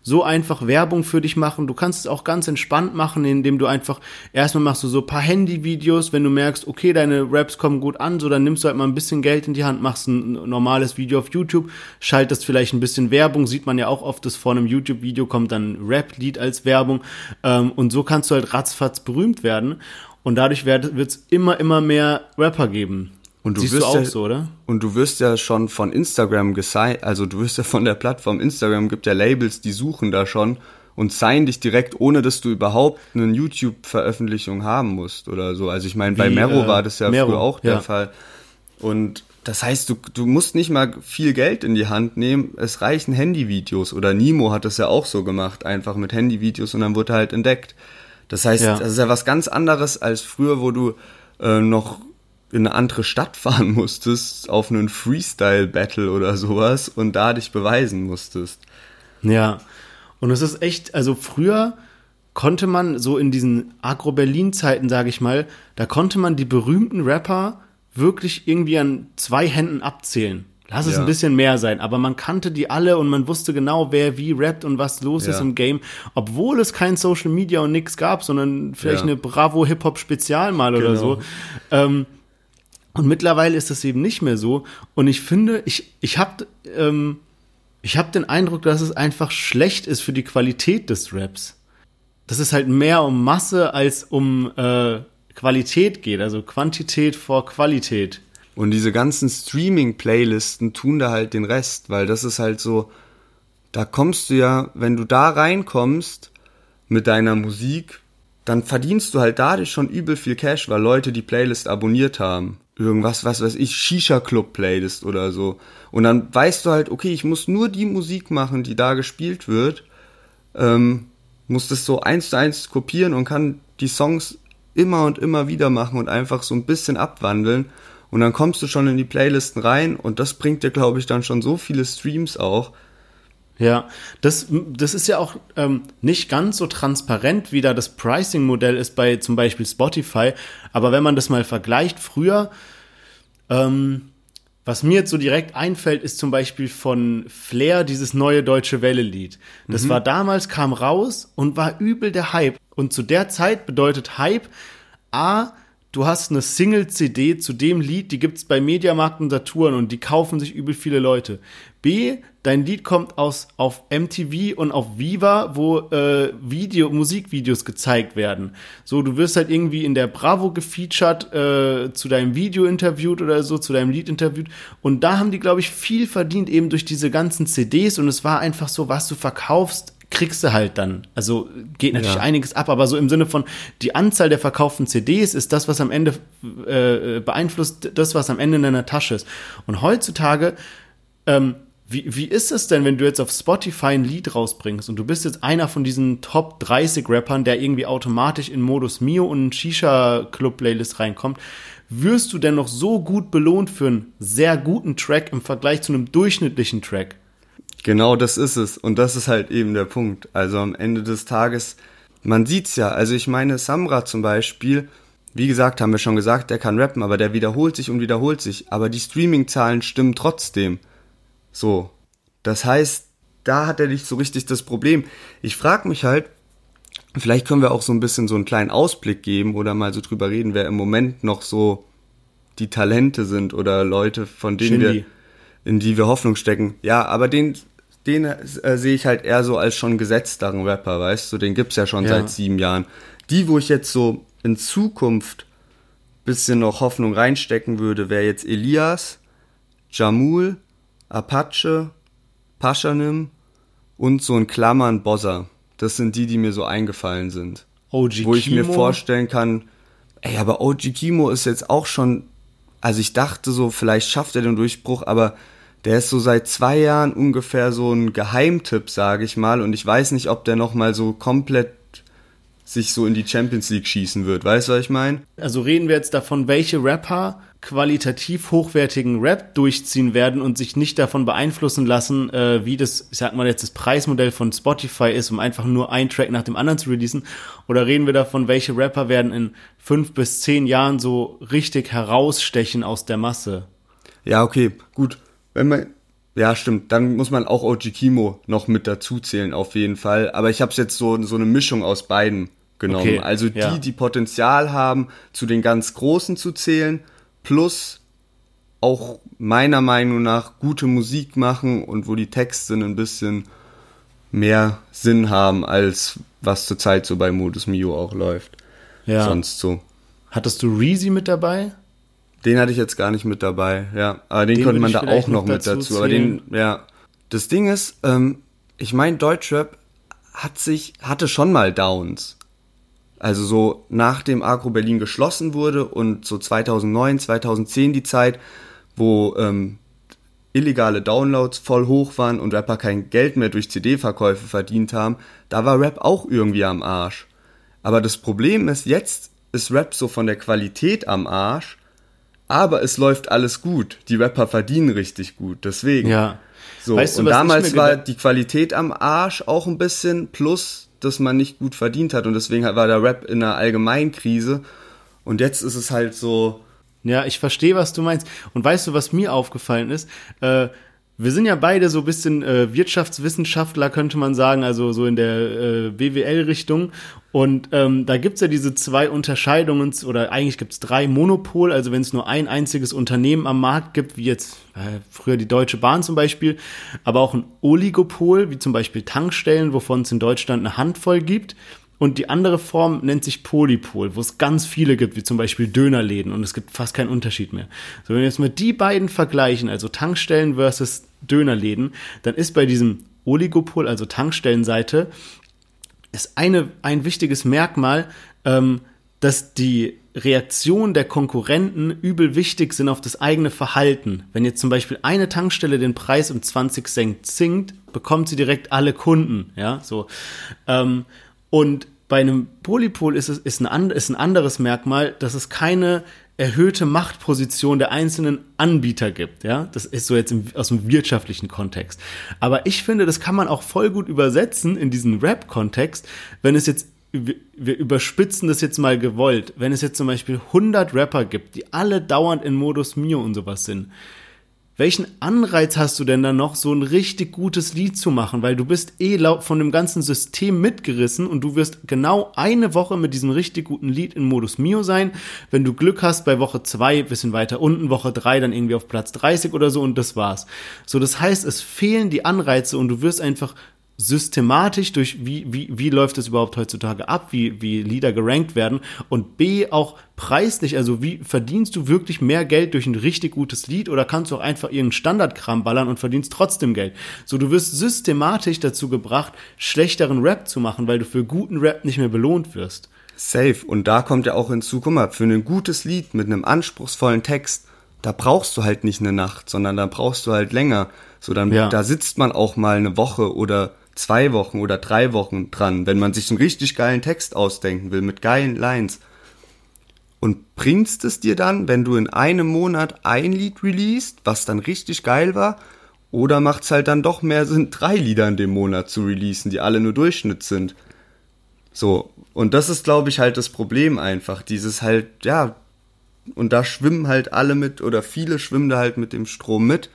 so einfach Werbung für dich machen. Du kannst es auch ganz entspannt machen, indem du einfach erstmal machst du so paar Handyvideos, wenn du merkst, okay, deine Raps kommen gut an, so dann nimmst du halt mal ein bisschen Geld in die Hand, machst ein normales Video auf YouTube, schaltest vielleicht ein bisschen Werbung, sieht man ja auch oft, dass vor einem YouTube-Video kommt dann ein Rap-Lied als Werbung ähm, und so kannst du halt ratzfatz berühmt werden und dadurch wird es immer, immer mehr Rapper geben. Und du Siehst du wirst auch ja- so, oder? Und du wirst ja schon von Instagram gesigned, also du wirst ja von der Plattform Instagram, gibt ja Labels, die suchen da schon und signen dich direkt, ohne dass du überhaupt eine YouTube-Veröffentlichung haben musst oder so. Also ich meine, bei Wie, Mero äh, war das ja Mero, früher auch der ja. Fall. Und das heißt, du, du musst nicht mal viel Geld in die Hand nehmen, es reichen Handyvideos. Oder Nimo hat das ja auch so gemacht, einfach mit Handyvideos und dann wurde er halt entdeckt. Das heißt, Ja. das ist ja was ganz anderes als früher, wo du äh, noch in eine andere Stadt fahren musstest, auf einen Freestyle-Battle oder sowas und da dich beweisen musstest. Ja, und es ist echt, also früher konnte man so in diesen Agro-Berlin-Zeiten, sage ich mal, da konnte man die berühmten Rapper wirklich irgendwie an zwei Händen abzählen. Lass es Ja. ein bisschen mehr sein, aber man kannte die alle und man wusste genau, wer wie rappt und was los ist Ja. im Game, obwohl es kein Social Media und nix gab, sondern vielleicht Ja. eine Bravo Hip-Hop Spezial mal oder Genau. so. Ähm, und mittlerweile ist das eben nicht mehr so. Und ich finde, ich, ich habe ähm, ich hab den Eindruck, dass es einfach schlecht ist für die Qualität des Raps. dass es halt mehr um Masse als um äh, Qualität geht, also Quantität vor Qualität. Und diese ganzen Streaming-Playlisten tun da halt den Rest, weil das ist halt so, da kommst du ja, wenn du da reinkommst mit deiner Musik, dann verdienst du halt dadurch schon übel viel Cash, weil Leute die Playlist abonniert haben. Irgendwas, was weiß ich, Shisha-Club-Playlist oder so. Und dann weißt du halt, okay, ich muss nur die Musik machen, die da gespielt wird, ähm, muss das so eins zu eins kopieren und kann die Songs immer und immer wieder machen und einfach so ein bisschen abwandeln. Und dann kommst du schon in die Playlisten rein und das bringt dir, glaube ich, dann schon so viele Streams auch. Ja, das, das ist ja auch ähm, nicht ganz so transparent, wie da das Pricing-Modell ist bei zum Beispiel Spotify. Aber wenn man das mal vergleicht, früher, ähm, was mir jetzt so direkt einfällt, ist zum Beispiel von Flair dieses neue deutsche Welle-Lied. Das war damals, kam raus und war übel der Hype. Und zu der Zeit bedeutet Hype, A, du hast eine Single-CD zu dem Lied, die gibt's bei Mediamarkt und Saturn und die kaufen sich übel viele Leute. B, dein Lied kommt aus auf MTV und auf Viva, wo äh, Video, Musikvideos gezeigt werden. So, du wirst halt irgendwie in der Bravo gefeatured, äh, zu deinem Video interviewt oder so, zu deinem Lied interviewt. Und da haben die, glaube ich, viel verdient, eben durch diese ganzen CDs. Und es war einfach so, was du verkaufst, kriegst du halt dann. Also geht natürlich Ja. einiges ab, aber so im Sinne von die Anzahl der verkauften CDs ist das, was am Ende äh, beeinflusst, das, was am Ende in deiner Tasche ist. Und heutzutage, ähm, wie, wie ist es denn, wenn du jetzt auf Spotify ein Lied rausbringst und du bist jetzt einer von diesen Top 30 Rappern, der irgendwie automatisch in Modus Mio und Shisha-Club-Playlist reinkommt, wirst du denn noch so gut belohnt für einen sehr guten Track im Vergleich zu einem durchschnittlichen Track? Genau das ist es. Und das ist halt eben der Punkt. Also am Ende des Tages, man sieht's ja. Also ich meine, Samra zum Beispiel, wie gesagt, haben wir schon gesagt, der kann rappen, aber der wiederholt sich und wiederholt sich. Aber die Streaming-Zahlen stimmen trotzdem. So. Das heißt, da hat er nicht so richtig das Problem. Ich frage mich halt, vielleicht können wir auch so ein bisschen so einen kleinen Ausblick geben oder mal so drüber reden, wer im Moment noch so die Talente sind oder Leute, von denen Shindy. wir, in die wir Hoffnung stecken. Ja, aber den, den äh, sehe ich halt eher so als schon gesetzteren Rapper, weißt du, den gibt's ja schon Ja. seit sieben Jahren. Die, wo ich jetzt so in Zukunft bisschen noch Hoffnung reinstecken würde, wäre jetzt Elias, Jamul, Apache, Paschanim und so in Klammern Bozza. Das sind die, die mir so eingefallen sind. OG Wo ich mir Kimo. vorstellen kann, ey, aber OG Kimo ist jetzt auch schon, also ich dachte so, vielleicht schafft er den Durchbruch, aber der ist so seit zwei Jahren ungefähr so ein Geheimtipp, sage ich mal, und ich weiß nicht, ob der nochmal so komplett sich so in die Champions League schießen wird. Weißt du, was ich meine? Also reden wir jetzt davon, welche Rapper qualitativ hochwertigen Rap durchziehen werden und sich nicht davon beeinflussen lassen, äh, wie das, ich sag mal jetzt das Preismodell von Spotify ist, um einfach nur einen Track nach dem anderen zu releasen? Oder reden wir davon, welche Rapper werden in fünf bis zehn Jahren so richtig herausstechen aus der Masse? Ja, okay, gut. Wenn man, ja, stimmt, dann muss man auch OG Kimo noch mit dazu zählen, auf jeden Fall. Aber ich habe es jetzt so, so eine Mischung aus beiden genommen. Okay, also die, ja. die Potenzial haben, zu den ganz Großen zu zählen, plus auch meiner Meinung nach gute Musik machen und wo die Texte ein bisschen mehr Sinn haben, als was zurzeit so bei Modus Mio auch läuft. Ja. Sonst so. Hattest du Reezy mit dabei? Den hatte ich jetzt gar nicht mit dabei, ja. Aber den, Den könnte man da auch noch noch mit dazu dazu. Aber den, ja. Das Ding ist, ähm, ich meine, Deutschrap hat sich, hatte schon mal Downs. Also so nach dem Agro Berlin geschlossen wurde und so 2009, 2010 die Zeit, wo ähm, illegale Downloads voll hoch waren und Rapper kein Geld mehr durch CD-Verkäufe verdient haben, da war Rap auch irgendwie am Arsch. Aber das Problem ist, jetzt ist Rap so von der Qualität am Arsch, aber es läuft alles gut. Die Rapper verdienen richtig gut, deswegen. Ja. So, Weißt du, und damals war die Qualität am Arsch auch ein bisschen, plus, dass man nicht gut verdient hat und deswegen war der Rap in einer Allgemeinkrise. Und jetzt ist es halt so, Ja, ich verstehe, was du meinst. Und weißt du, was mir aufgefallen ist? Äh, wir sind ja beide so ein bisschen äh, Wirtschaftswissenschaftler, könnte man sagen, also so in der äh, BWL-Richtung. Und ähm, da gibt's ja diese zwei Unterscheidungen, oder eigentlich gibt's drei Monopol, also wenn es nur ein einziges Unternehmen am Markt gibt, wie jetzt äh, früher die Deutsche Bahn zum Beispiel, aber auch ein Oligopol, wie zum Beispiel Tankstellen, wovon es in Deutschland eine Handvoll gibt. Und die andere Form nennt sich Polypol, wo es ganz viele gibt, wie zum Beispiel Dönerläden und es gibt fast keinen Unterschied mehr. So, wenn wir jetzt mal die beiden vergleichen, also Tankstellen versus Dönerläden, dann ist bei diesem Oligopol, also Tankstellenseite, ist eine, ein wichtiges Merkmal, ähm, dass die Reaktion der Konkurrenten übel wichtig sind auf das eigene Verhalten. Wenn jetzt zum Beispiel eine Tankstelle den Preis um 20 Cent sinkt, bekommt sie direkt alle Kunden, ja, so. Ähm, und bei einem Polypol ist es ist ein, ist ein anderes Merkmal, dass es keine erhöhte Machtposition der einzelnen Anbieter gibt. Ja, das ist so jetzt im, aus dem wirtschaftlichen Kontext. Aber ich finde, das kann man auch voll gut übersetzen in diesen Rap-Kontext, wenn es jetzt wir überspitzen das jetzt mal gewollt. Wenn es jetzt zum Beispiel 100 Rapper gibt, die alle dauernd in Modus Mio und sowas sind, welchen Anreiz hast du denn dann noch, so ein richtig gutes Lied zu machen? Weil du bist eh von dem ganzen System mitgerissen und du wirst genau eine Woche mit diesem richtig guten Lied in Modus Mio sein. Wenn du Glück hast, bei Woche zwei bisschen weiter unten, Woche drei dann irgendwie auf Platz 30 oder so und das war's. So, das heißt, es fehlen die Anreize und du wirst einfach systematisch durch, wie, wie, wie läuft es überhaupt heutzutage ab, wie, wie Lieder gerankt werden und B auch preislich, also wie verdienst du wirklich mehr Geld durch ein richtig gutes Lied oder kannst du auch einfach irgendeinen Standardkram ballern und verdienst trotzdem Geld. So, du wirst systematisch dazu gebracht, schlechteren Rap zu machen, weil du für guten Rap nicht mehr belohnt wirst. Safe. Und da kommt ja auch hinzu, guck mal, für ein gutes Lied mit einem anspruchsvollen Text, da brauchst du halt nicht eine Nacht, sondern da brauchst du halt länger. So, dann, Ja. da sitzt man auch mal eine Woche oder zwei Wochen oder drei Wochen dran, wenn man sich einen richtig geilen Text ausdenken will, mit geilen Lines. Und bringst es dir dann, wenn du in einem Monat ein Lied released, was dann richtig geil war, oder macht's halt dann doch mehr Sinn, drei Lieder in dem Monat zu releasen, die alle nur Durchschnitt sind? So, und das ist, glaube ich, halt das Problem einfach. Dieses halt, ja, und da schwimmen halt alle mit, oder viele schwimmen da halt mit dem Strom mit.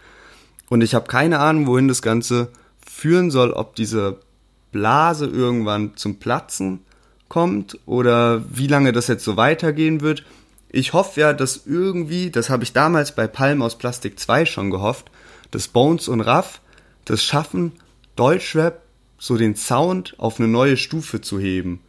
Und ich habe keine Ahnung, wohin das Ganze führen soll, ob diese Blase irgendwann zum Platzen kommt oder wie lange das jetzt so weitergehen wird. Ich hoffe ja, dass irgendwie, das habe ich damals bei Palm aus Plastik 2 schon gehofft, dass Bones und Raff das schaffen, Deutschrap so den Sound auf eine neue Stufe zu heben.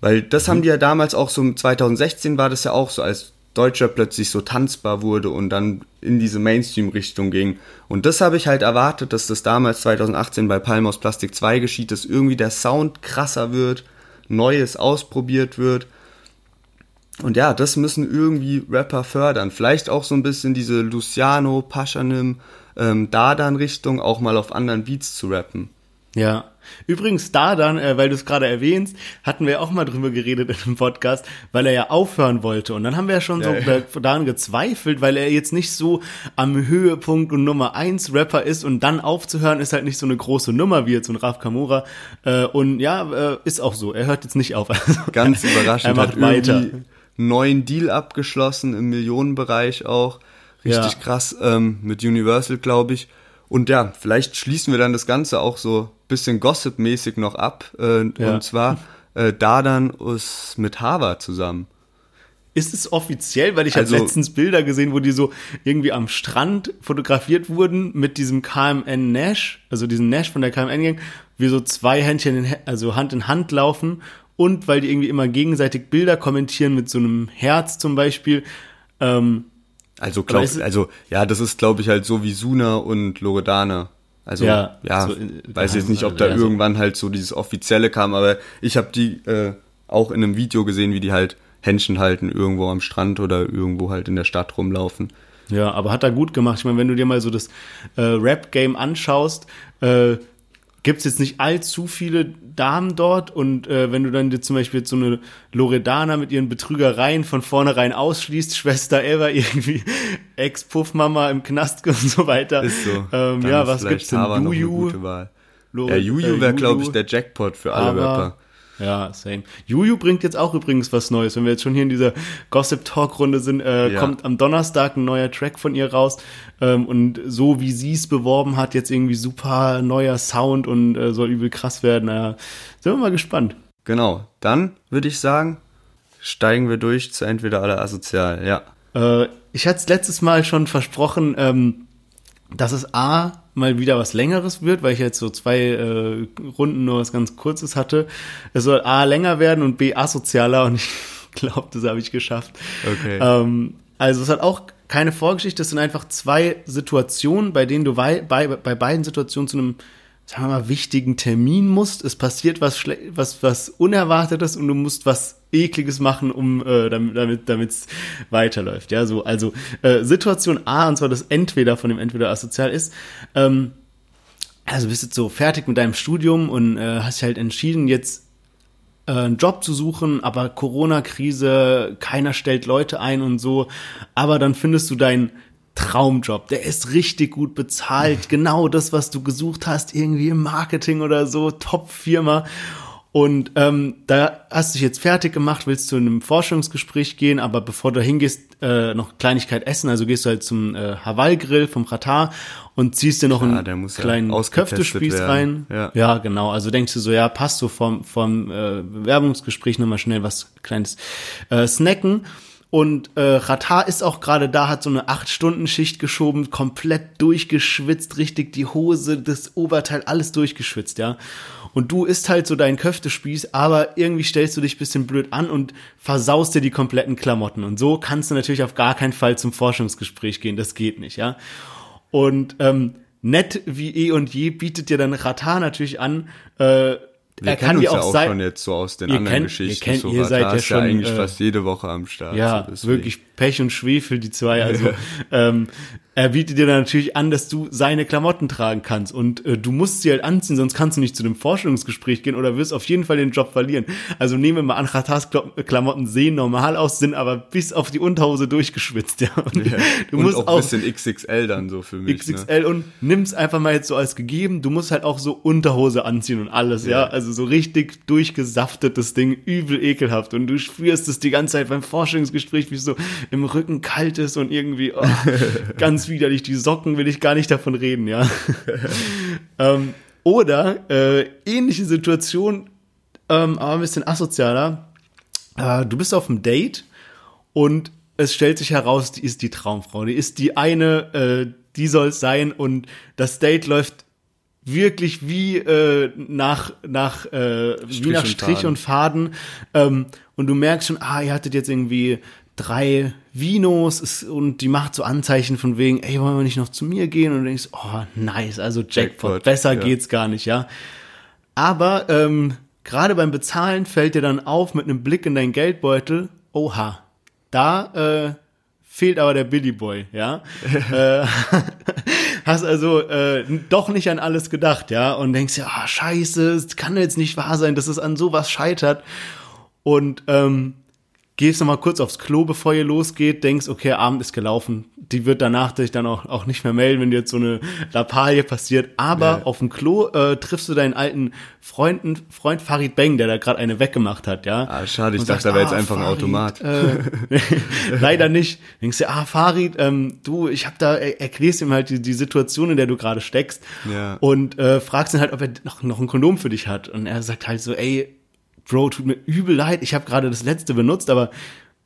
Weil das haben die ja damals auch so, 2016 war das ja auch so, als Deutscher plötzlich so tanzbar wurde und dann in diese Mainstream-Richtung ging. Und das habe ich halt erwartet, dass das damals 2018 bei Palm aus Plastik 2 geschieht, dass irgendwie der Sound krasser wird, Neues ausprobiert wird. Und ja, das müssen irgendwie Rapper fördern. Vielleicht auch so ein bisschen diese Luciano, Paschanim, ähm, Dardan-Richtung, auch mal auf anderen Beats zu rappen. Ja. Übrigens, da dann, äh, weil du es gerade erwähnst, hatten wir auch mal drüber geredet in einem Podcast, weil er ja aufhören wollte. Und dann haben wir ja schon so Ja, da- daran gezweifelt, weil er jetzt nicht so am Höhepunkt und Nummer eins Rapper ist und dann aufzuhören ist halt nicht so eine große Nummer wie jetzt ein Raf Kamora. Äh, und ja, äh, ist auch so. Er hört jetzt nicht auf. Also, Ganz überraschend. Er macht hat weiter. neuen Deal abgeschlossen im Millionenbereich auch. Richtig Ja. krass ähm, mit Universal, glaube ich. Und ja, vielleicht schließen wir dann das Ganze auch so bisschen Gossip-mäßig noch ab. Äh, Ja. Und zwar äh, Dardan ist mit Harvard zusammen. Ist es offiziell? Weil ich Also- habe letztens Bilder gesehen, wo die so irgendwie am Strand fotografiert wurden mit diesem KMN Nash, also diesen Nash von der KMN Gang, wie so zwei Händchen, in, also Hand in Hand laufen und weil die irgendwie immer gegenseitig Bilder kommentieren mit so einem Herz zum Beispiel. Ähm, Also, glaub, es- also ja, das ist, glaube ich, halt so wie Suna und Loredana. Also Ja, ja, so in- weiß jetzt nicht, ob da ja, so- irgendwann halt so dieses offizielle kam, aber ich habe die äh, auch in einem Video gesehen, wie die halt Händchen halten irgendwo am Strand oder irgendwo halt in der Stadt rumlaufen. Ja, aber hat er gut gemacht. Ich meine, wenn du dir mal so das äh, Rap-Game anschaust, äh, gibt's jetzt nicht allzu viele Damen dort und äh, wenn du dann dir zum Beispiel so eine Loredana mit ihren Betrügereien von vornherein ausschließt, Schwester Eva irgendwie Ex-Puffmama im Knast und so weiter. Ist so. Ähm, ja, was gibt's denn? Juju, Ja, Juju äh, wäre, glaube ich, der Jackpot für alle Rapper. Ja, same. Juju bringt jetzt auch übrigens was Neues. Wenn wir jetzt schon hier in dieser Gossip-Talk-Runde sind, äh, Ja. kommt am Donnerstag ein neuer Track von ihr raus. Ähm, und so wie sie es beworben hat, jetzt irgendwie super neuer Sound und äh, soll übel krass werden. Äh, sind wir mal gespannt. Genau. Dann würde ich sagen, steigen wir durch zu entweder alle asozial. Ja. Äh, ich hatte es letztes Mal schon versprochen, ähm, dass es A, mal wieder was Längeres wird, weil ich jetzt so zwei äh, Runden nur was ganz Kurzes hatte. Es soll A länger werden und B asozialer und ich glaube, das habe ich geschafft. Okay. Ähm, also es hat auch keine Vorgeschichte, es sind einfach zwei Situationen, bei denen du bei, bei, bei beiden Situationen zu einem sagen wir mal, wichtigen Termin musst. Es passiert was, schle- was, was Unerwartetes und du musst was Ekliges machen, um äh, damit damit damit's weiterläuft. Ja, so also äh, Situation A und zwar das Entweder von dem Entweder asozial ist. Ähm, also bist jetzt so fertig mit deinem Studium und äh, hast halt entschieden, jetzt äh, einen Job zu suchen, aber Corona-Krise, keiner stellt Leute ein und so. Aber dann findest du deinen Traumjob, der ist richtig gut bezahlt, genau das, was du gesucht hast, irgendwie im Marketing oder so, Top-Firma. Und ähm, da hast du dich jetzt fertig gemacht, willst zu einem Forschungsgespräch gehen, aber bevor du hingehst, äh, noch Kleinigkeit essen, also gehst du halt zum äh, Hawaii-Grill vom Ratar und ziehst dir noch Klar, einen ja kleinen ausgetestet Köftespieß werden. rein. Ja. ja, genau. Also denkst du so, ja, passt so vom, vom äh, Bewerbungsgespräch nochmal schnell was Kleines äh, snacken. Und äh, Ratar ist auch gerade da, hat so eine 8-Stunden-Schicht geschoben, komplett durchgeschwitzt, richtig die Hose, das Oberteil, alles durchgeschwitzt, ja. Und du isst halt so deinen Köftespieß, aber irgendwie stellst du dich bisschen blöd an und versaust dir die kompletten Klamotten. Und so kannst du natürlich auf gar keinen Fall zum Forschungsgespräch gehen, das geht nicht, ja. Und ähm, nett wie eh und je bietet dir dann Ratar natürlich an, äh, Wir er kennen kann uns ja auch schon jetzt so aus den anderen kennt- Geschichten. ihr kennt- so ihr seid ja schon, eigentlich äh, fast jede Woche am Start. Ja, so wirklich Pech und Schwefel, die zwei. Also ähm, er bietet dir dann natürlich an, dass du seine Klamotten tragen kannst. Und äh, du musst sie halt anziehen, sonst kannst du nicht zu dem Forschungsgespräch gehen oder wirst auf jeden Fall den Job verlieren. Also nehmen wir mal an, Ratars Klamotten sehen normal aus, sind aber bis auf die Unterhose durchgeschwitzt. Ja. Und Ja. Du und musst auch ein bisschen XXL dann so für mich. Ne? XXL und nimm's einfach mal jetzt so als gegeben. Du musst halt auch so Unterhose anziehen und alles, ja. Ja. Also so richtig durchgesaftetes Ding, übel ekelhaft. Und du spürst es die ganze Zeit beim Forschungsgespräch, wie so im Rücken kalt ist und irgendwie oh, ganz widerlich. Die Socken will ich gar nicht davon reden, ja. ähm, oder äh, ähnliche Situation, ähm, aber ein bisschen asozialer. Äh, du bist auf einem Date und es stellt sich heraus, die ist die Traumfrau. Die ist die eine, äh, die soll es sein und das Date läuft wirklich wie äh, nach nach äh, wie Strich nach und Strich Faden. und Faden ähm, und du merkst schon, ah, ihr hattet jetzt irgendwie drei Vinos und die macht so Anzeichen von wegen, ey, wollen wir nicht noch zu mir gehen? Und du denkst, oh, nice, also Jackpot, Jackpot, besser ja. geht's gar nicht, ja. Aber ähm, gerade beim Bezahlen fällt dir dann auf mit einem Blick in deinen Geldbeutel, oha, da äh, fehlt aber der Billy Boy, ja. äh, hast also äh, doch nicht an alles gedacht, ja, und denkst ja, ah, scheiße, es kann jetzt nicht wahr sein, dass es an sowas scheitert. Und ähm, gehst noch mal kurz aufs Klo, bevor ihr losgeht, denkst, okay, Abend ist gelaufen. Die wird danach dich dann auch, auch nicht mehr melden, wenn dir jetzt so eine Lappalie passiert. Aber Ja. auf dem Klo äh, triffst du deinen alten Freunden, Freund Farid Beng, der da gerade eine weggemacht hat, ja. Ah, schade, ich Und dachte, da wäre jetzt ah, einfach ein Farid, Automat. Äh, leider nicht. Denkst du, ah, Farid, ähm, du, ich hab da, er, erklärst ihm halt die, die Situation, in der du gerade steckst. Ja. Und äh, fragst ihn halt, ob er noch, noch ein Kondom für dich hat. Und er sagt halt so, ey, Bro, tut mir übel leid, ich habe gerade das letzte benutzt, aber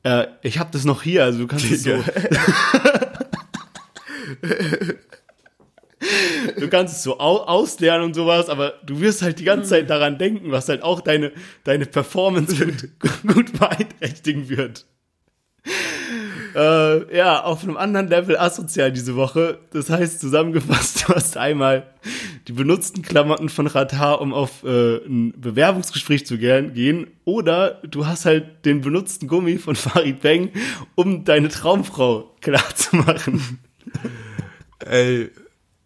äh, ich habe das noch hier, also du kannst es so. du kannst es so au auslernen und sowas, aber du wirst halt die ganze Zeit daran denken, was halt auch deine, deine Performance gut, gut beeinträchtigen wird. Äh, ja, auf einem anderen Level asozial diese Woche. Das heißt, zusammengefasst, du hast einmal die benutzten Klamotten von Ratar, um auf äh, ein Bewerbungsgespräch zu gehen, oder du hast halt den benutzten Gummi von Farid Bang, um deine Traumfrau klar zu machen. Ey,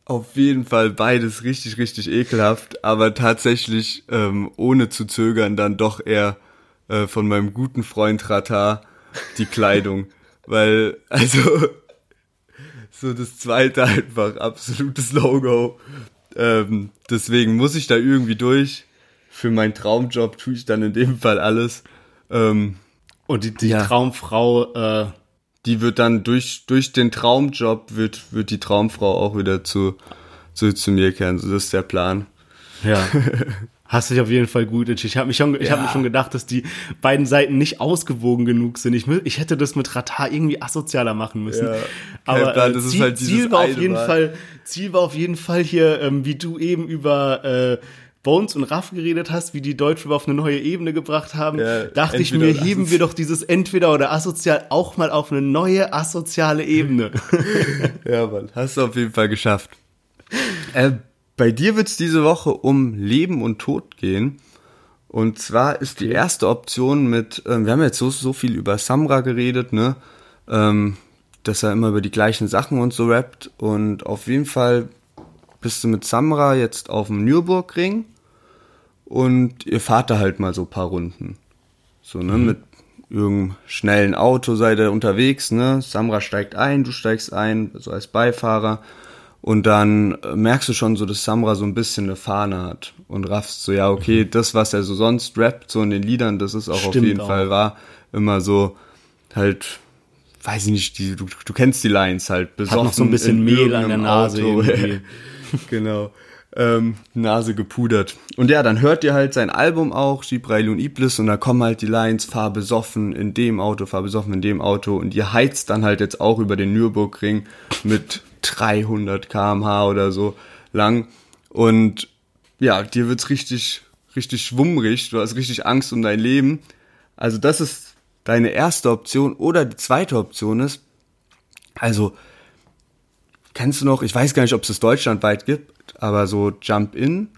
auf jeden Fall beides richtig, richtig ekelhaft, aber tatsächlich ähm, ohne zu zögern dann doch eher äh, von meinem guten Freund Rata die Kleidung. Weil, also, so das zweite einfach absolutes Logo. Ähm, deswegen muss ich da irgendwie durch. Für meinen Traumjob tue ich dann in dem Fall alles. Ähm, Und die, die Ja. Traumfrau, äh, die wird dann durch, durch den Traumjob wird, wird die Traumfrau auch wieder zu, zu, zu mir kehren. So, das ist der Plan. ja. Hast dich auf jeden Fall gut entschieden. Ich habe mich schon, ich habe mir schon gedacht, dass die beiden Seiten nicht ausgewogen genug sind. Ich, ich hätte das mit Ratar irgendwie asozialer machen müssen. Ja. Aber Plan, äh, das ist Ziel, halt Ziel war auf jeden Mal. Fall, Ziel war auf jeden Fall hier, ähm, wie du eben über äh, Bones und Raff geredet hast, wie die Deutschen auf eine neue Ebene gebracht haben, Ja, dachte ich mir, heben wir doch dieses entweder oder asozial auch mal auf eine neue asoziale Ebene. Ja, Mann. Hast du auf jeden Fall geschafft. Äh, bei dir wird es diese Woche um Leben und Tod gehen. Und zwar ist die erste Option mit, ähm, wir haben jetzt so, so viel über Samra geredet, ne? Ähm, dass er immer über die gleichen Sachen und so rappt. Und auf jeden Fall bist du mit Samra jetzt auf dem Nürburgring und ihr fahrt da halt mal so ein paar Runden. So, ne, mit irgendeinem schnellen Auto seid ihr unterwegs, ne? Samra steigt ein, du steigst ein, so als Beifahrer. Und dann äh, merkst du schon so, dass Samra so ein bisschen eine Fahne hat. Und raffst so, ja, okay, das, was er so sonst rappt, so in den Liedern, das ist auch auf Stimmt jeden auch. Fall wahr. Immer so, halt, weiß ich nicht, die, du, du kennst die Lines halt. Besoffen noch so ein bisschen in Mehl an der Nase Auto. genau. Ähm, Nase gepudert. Und ja, dann hört ihr halt sein Album auch, Gibrail und Iblis, und da kommen halt die Lines, fahr besoffen in dem Auto, fahr besoffen in dem Auto, und ihr heizt dann halt jetzt auch über den Nürburgring mit 300 kmh oder so lang. Und ja, dir wird's richtig, richtig schwummrig, du hast richtig Angst um dein Leben. Also das ist deine erste Option. Oder die zweite Option ist, also kennst du noch, ich weiß gar nicht, ob es das deutschlandweit gibt, aber so Jump-In,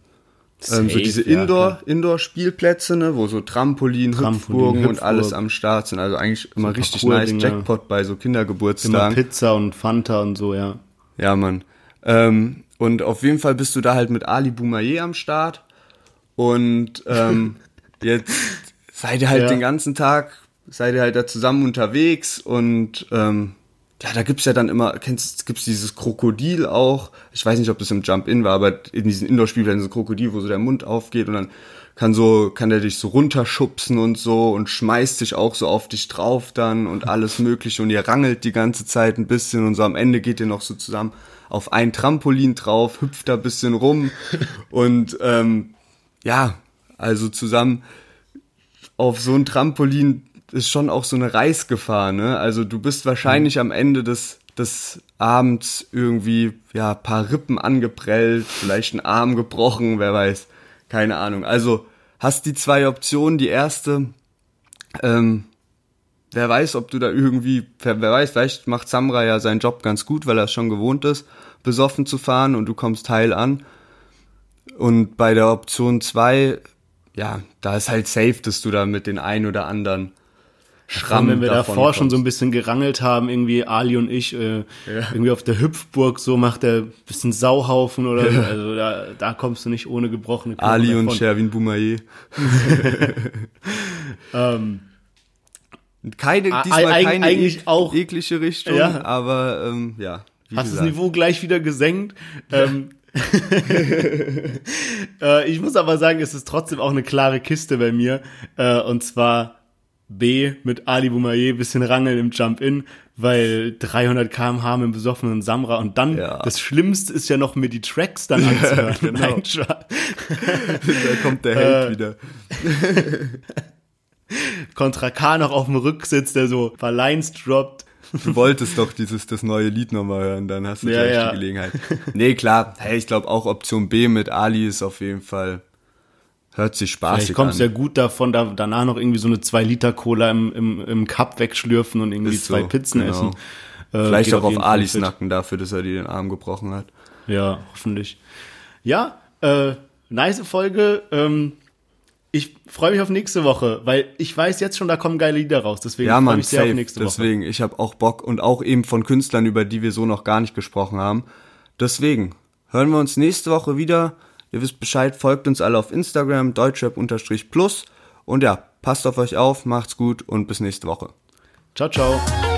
ähm, so diese ja, Indoor, klar. Indoor-Spielplätze, ne, wo so Trampolin, Trampolin, Hüpfburgen und alles am Start sind. Also eigentlich immer richtig Parcours-Dinger. nice Jackpot bei so Immer Kindergeburtstagen. Pizza und Fanta und so, ja. Ja, Mann. Ähm, und auf jeden Fall bist du da halt mit Ali Boumaier am Start. Und ähm, jetzt seid ihr halt Ja. den ganzen Tag, seid ihr halt da zusammen unterwegs und ähm, ja, da gibt's ja dann immer, kennst, gibt's dieses Krokodil auch. Ich weiß nicht, ob das im Jump-In war, aber in diesen Indoor-Spielplätzen so ein Krokodil, wo so der Mund aufgeht und dann kann so, kann der dich so runterschubsen und so und schmeißt dich auch so auf dich drauf dann und alles mögliche und ihr rangelt die ganze Zeit ein bisschen und so am Ende geht ihr noch so zusammen auf ein Trampolin drauf, hüpft da ein bisschen rum und ähm, ja, also zusammen auf so ein Trampolin ist schon auch so eine Reißgefahr, ne? Also du bist wahrscheinlich am Ende des, des Abends irgendwie, ja, paar Rippen angeprellt, vielleicht ein Arm gebrochen, wer weiß. Keine Ahnung. Also hast die zwei Optionen. Die erste, ähm, wer weiß, ob du da irgendwie, wer, weiß, vielleicht macht Samra ja seinen Job ganz gut, weil er es schon gewohnt ist, besoffen zu fahren und du kommst heil an. Und bei der Option zwei, ja, da ist halt safe, dass du da mit den ein oder anderen Schramm wenn wir davor schon so ein kommst. bisschen gerangelt haben, irgendwie Ali und ich, äh, irgendwie auf der Hüpfburg, so macht er ein bisschen Sauhaufen oder so. Also da, da kommst du nicht ohne gebrochene Knochen Ali und davon. Sherwin Boumaye. Ähm, Keine, diesmal keine eigentlich ek- auch- eklige Richtung, Ja. aber ähm, ja. Hast das gesagt. Niveau gleich wieder gesenkt. Ähm, äh, ich muss aber sagen, es ist trotzdem auch eine klare Kiste bei mir. Äh, und zwar B mit Ali Boumaier, bisschen rangeln im Jump-In, weil 300 km/h mit dem besoffenen Samra und dann, Ja. das Schlimmste ist ja noch, mir die Tracks dann anzuhören. genau. Nein, da kommt der Held Äh, wieder. Contra K noch auf dem Rücksitz, der so ein paar Lines droppt. Du wolltest doch dieses das neue Lied nochmal hören, dann hast du Ja, gleich ja. die Gelegenheit. Nee, klar. Hey, ich glaube auch Option B mit Ali ist auf jeden Fall hört sich spaßig Vielleicht kommst an. ja gut davon, da, danach noch irgendwie so eine 2-Liter-Cola im, im, im Cup wegschlürfen und irgendwie Ist zwei so, Pizzen genau. essen. Äh, Vielleicht auch auf Fall Alis fit. Nacken dafür, dass er dir den Arm gebrochen hat. Ja, hoffentlich. Ja, äh, nice Folge. Ähm, ich freue mich auf nächste Woche, weil ich weiß jetzt schon, da kommen geile Lieder raus. Deswegen Ja, freue ich mich sehr safe. auf nächste Woche. Deswegen, ich habe auch Bock und auch eben von Künstlern, über die wir so noch gar nicht gesprochen haben. Deswegen hören wir uns nächste Woche wieder. Ihr wisst Bescheid, folgt uns alle auf Instagram, deutschrap-plus. Und ja, passt auf euch auf, macht's gut und bis nächste Woche. Ciao, ciao.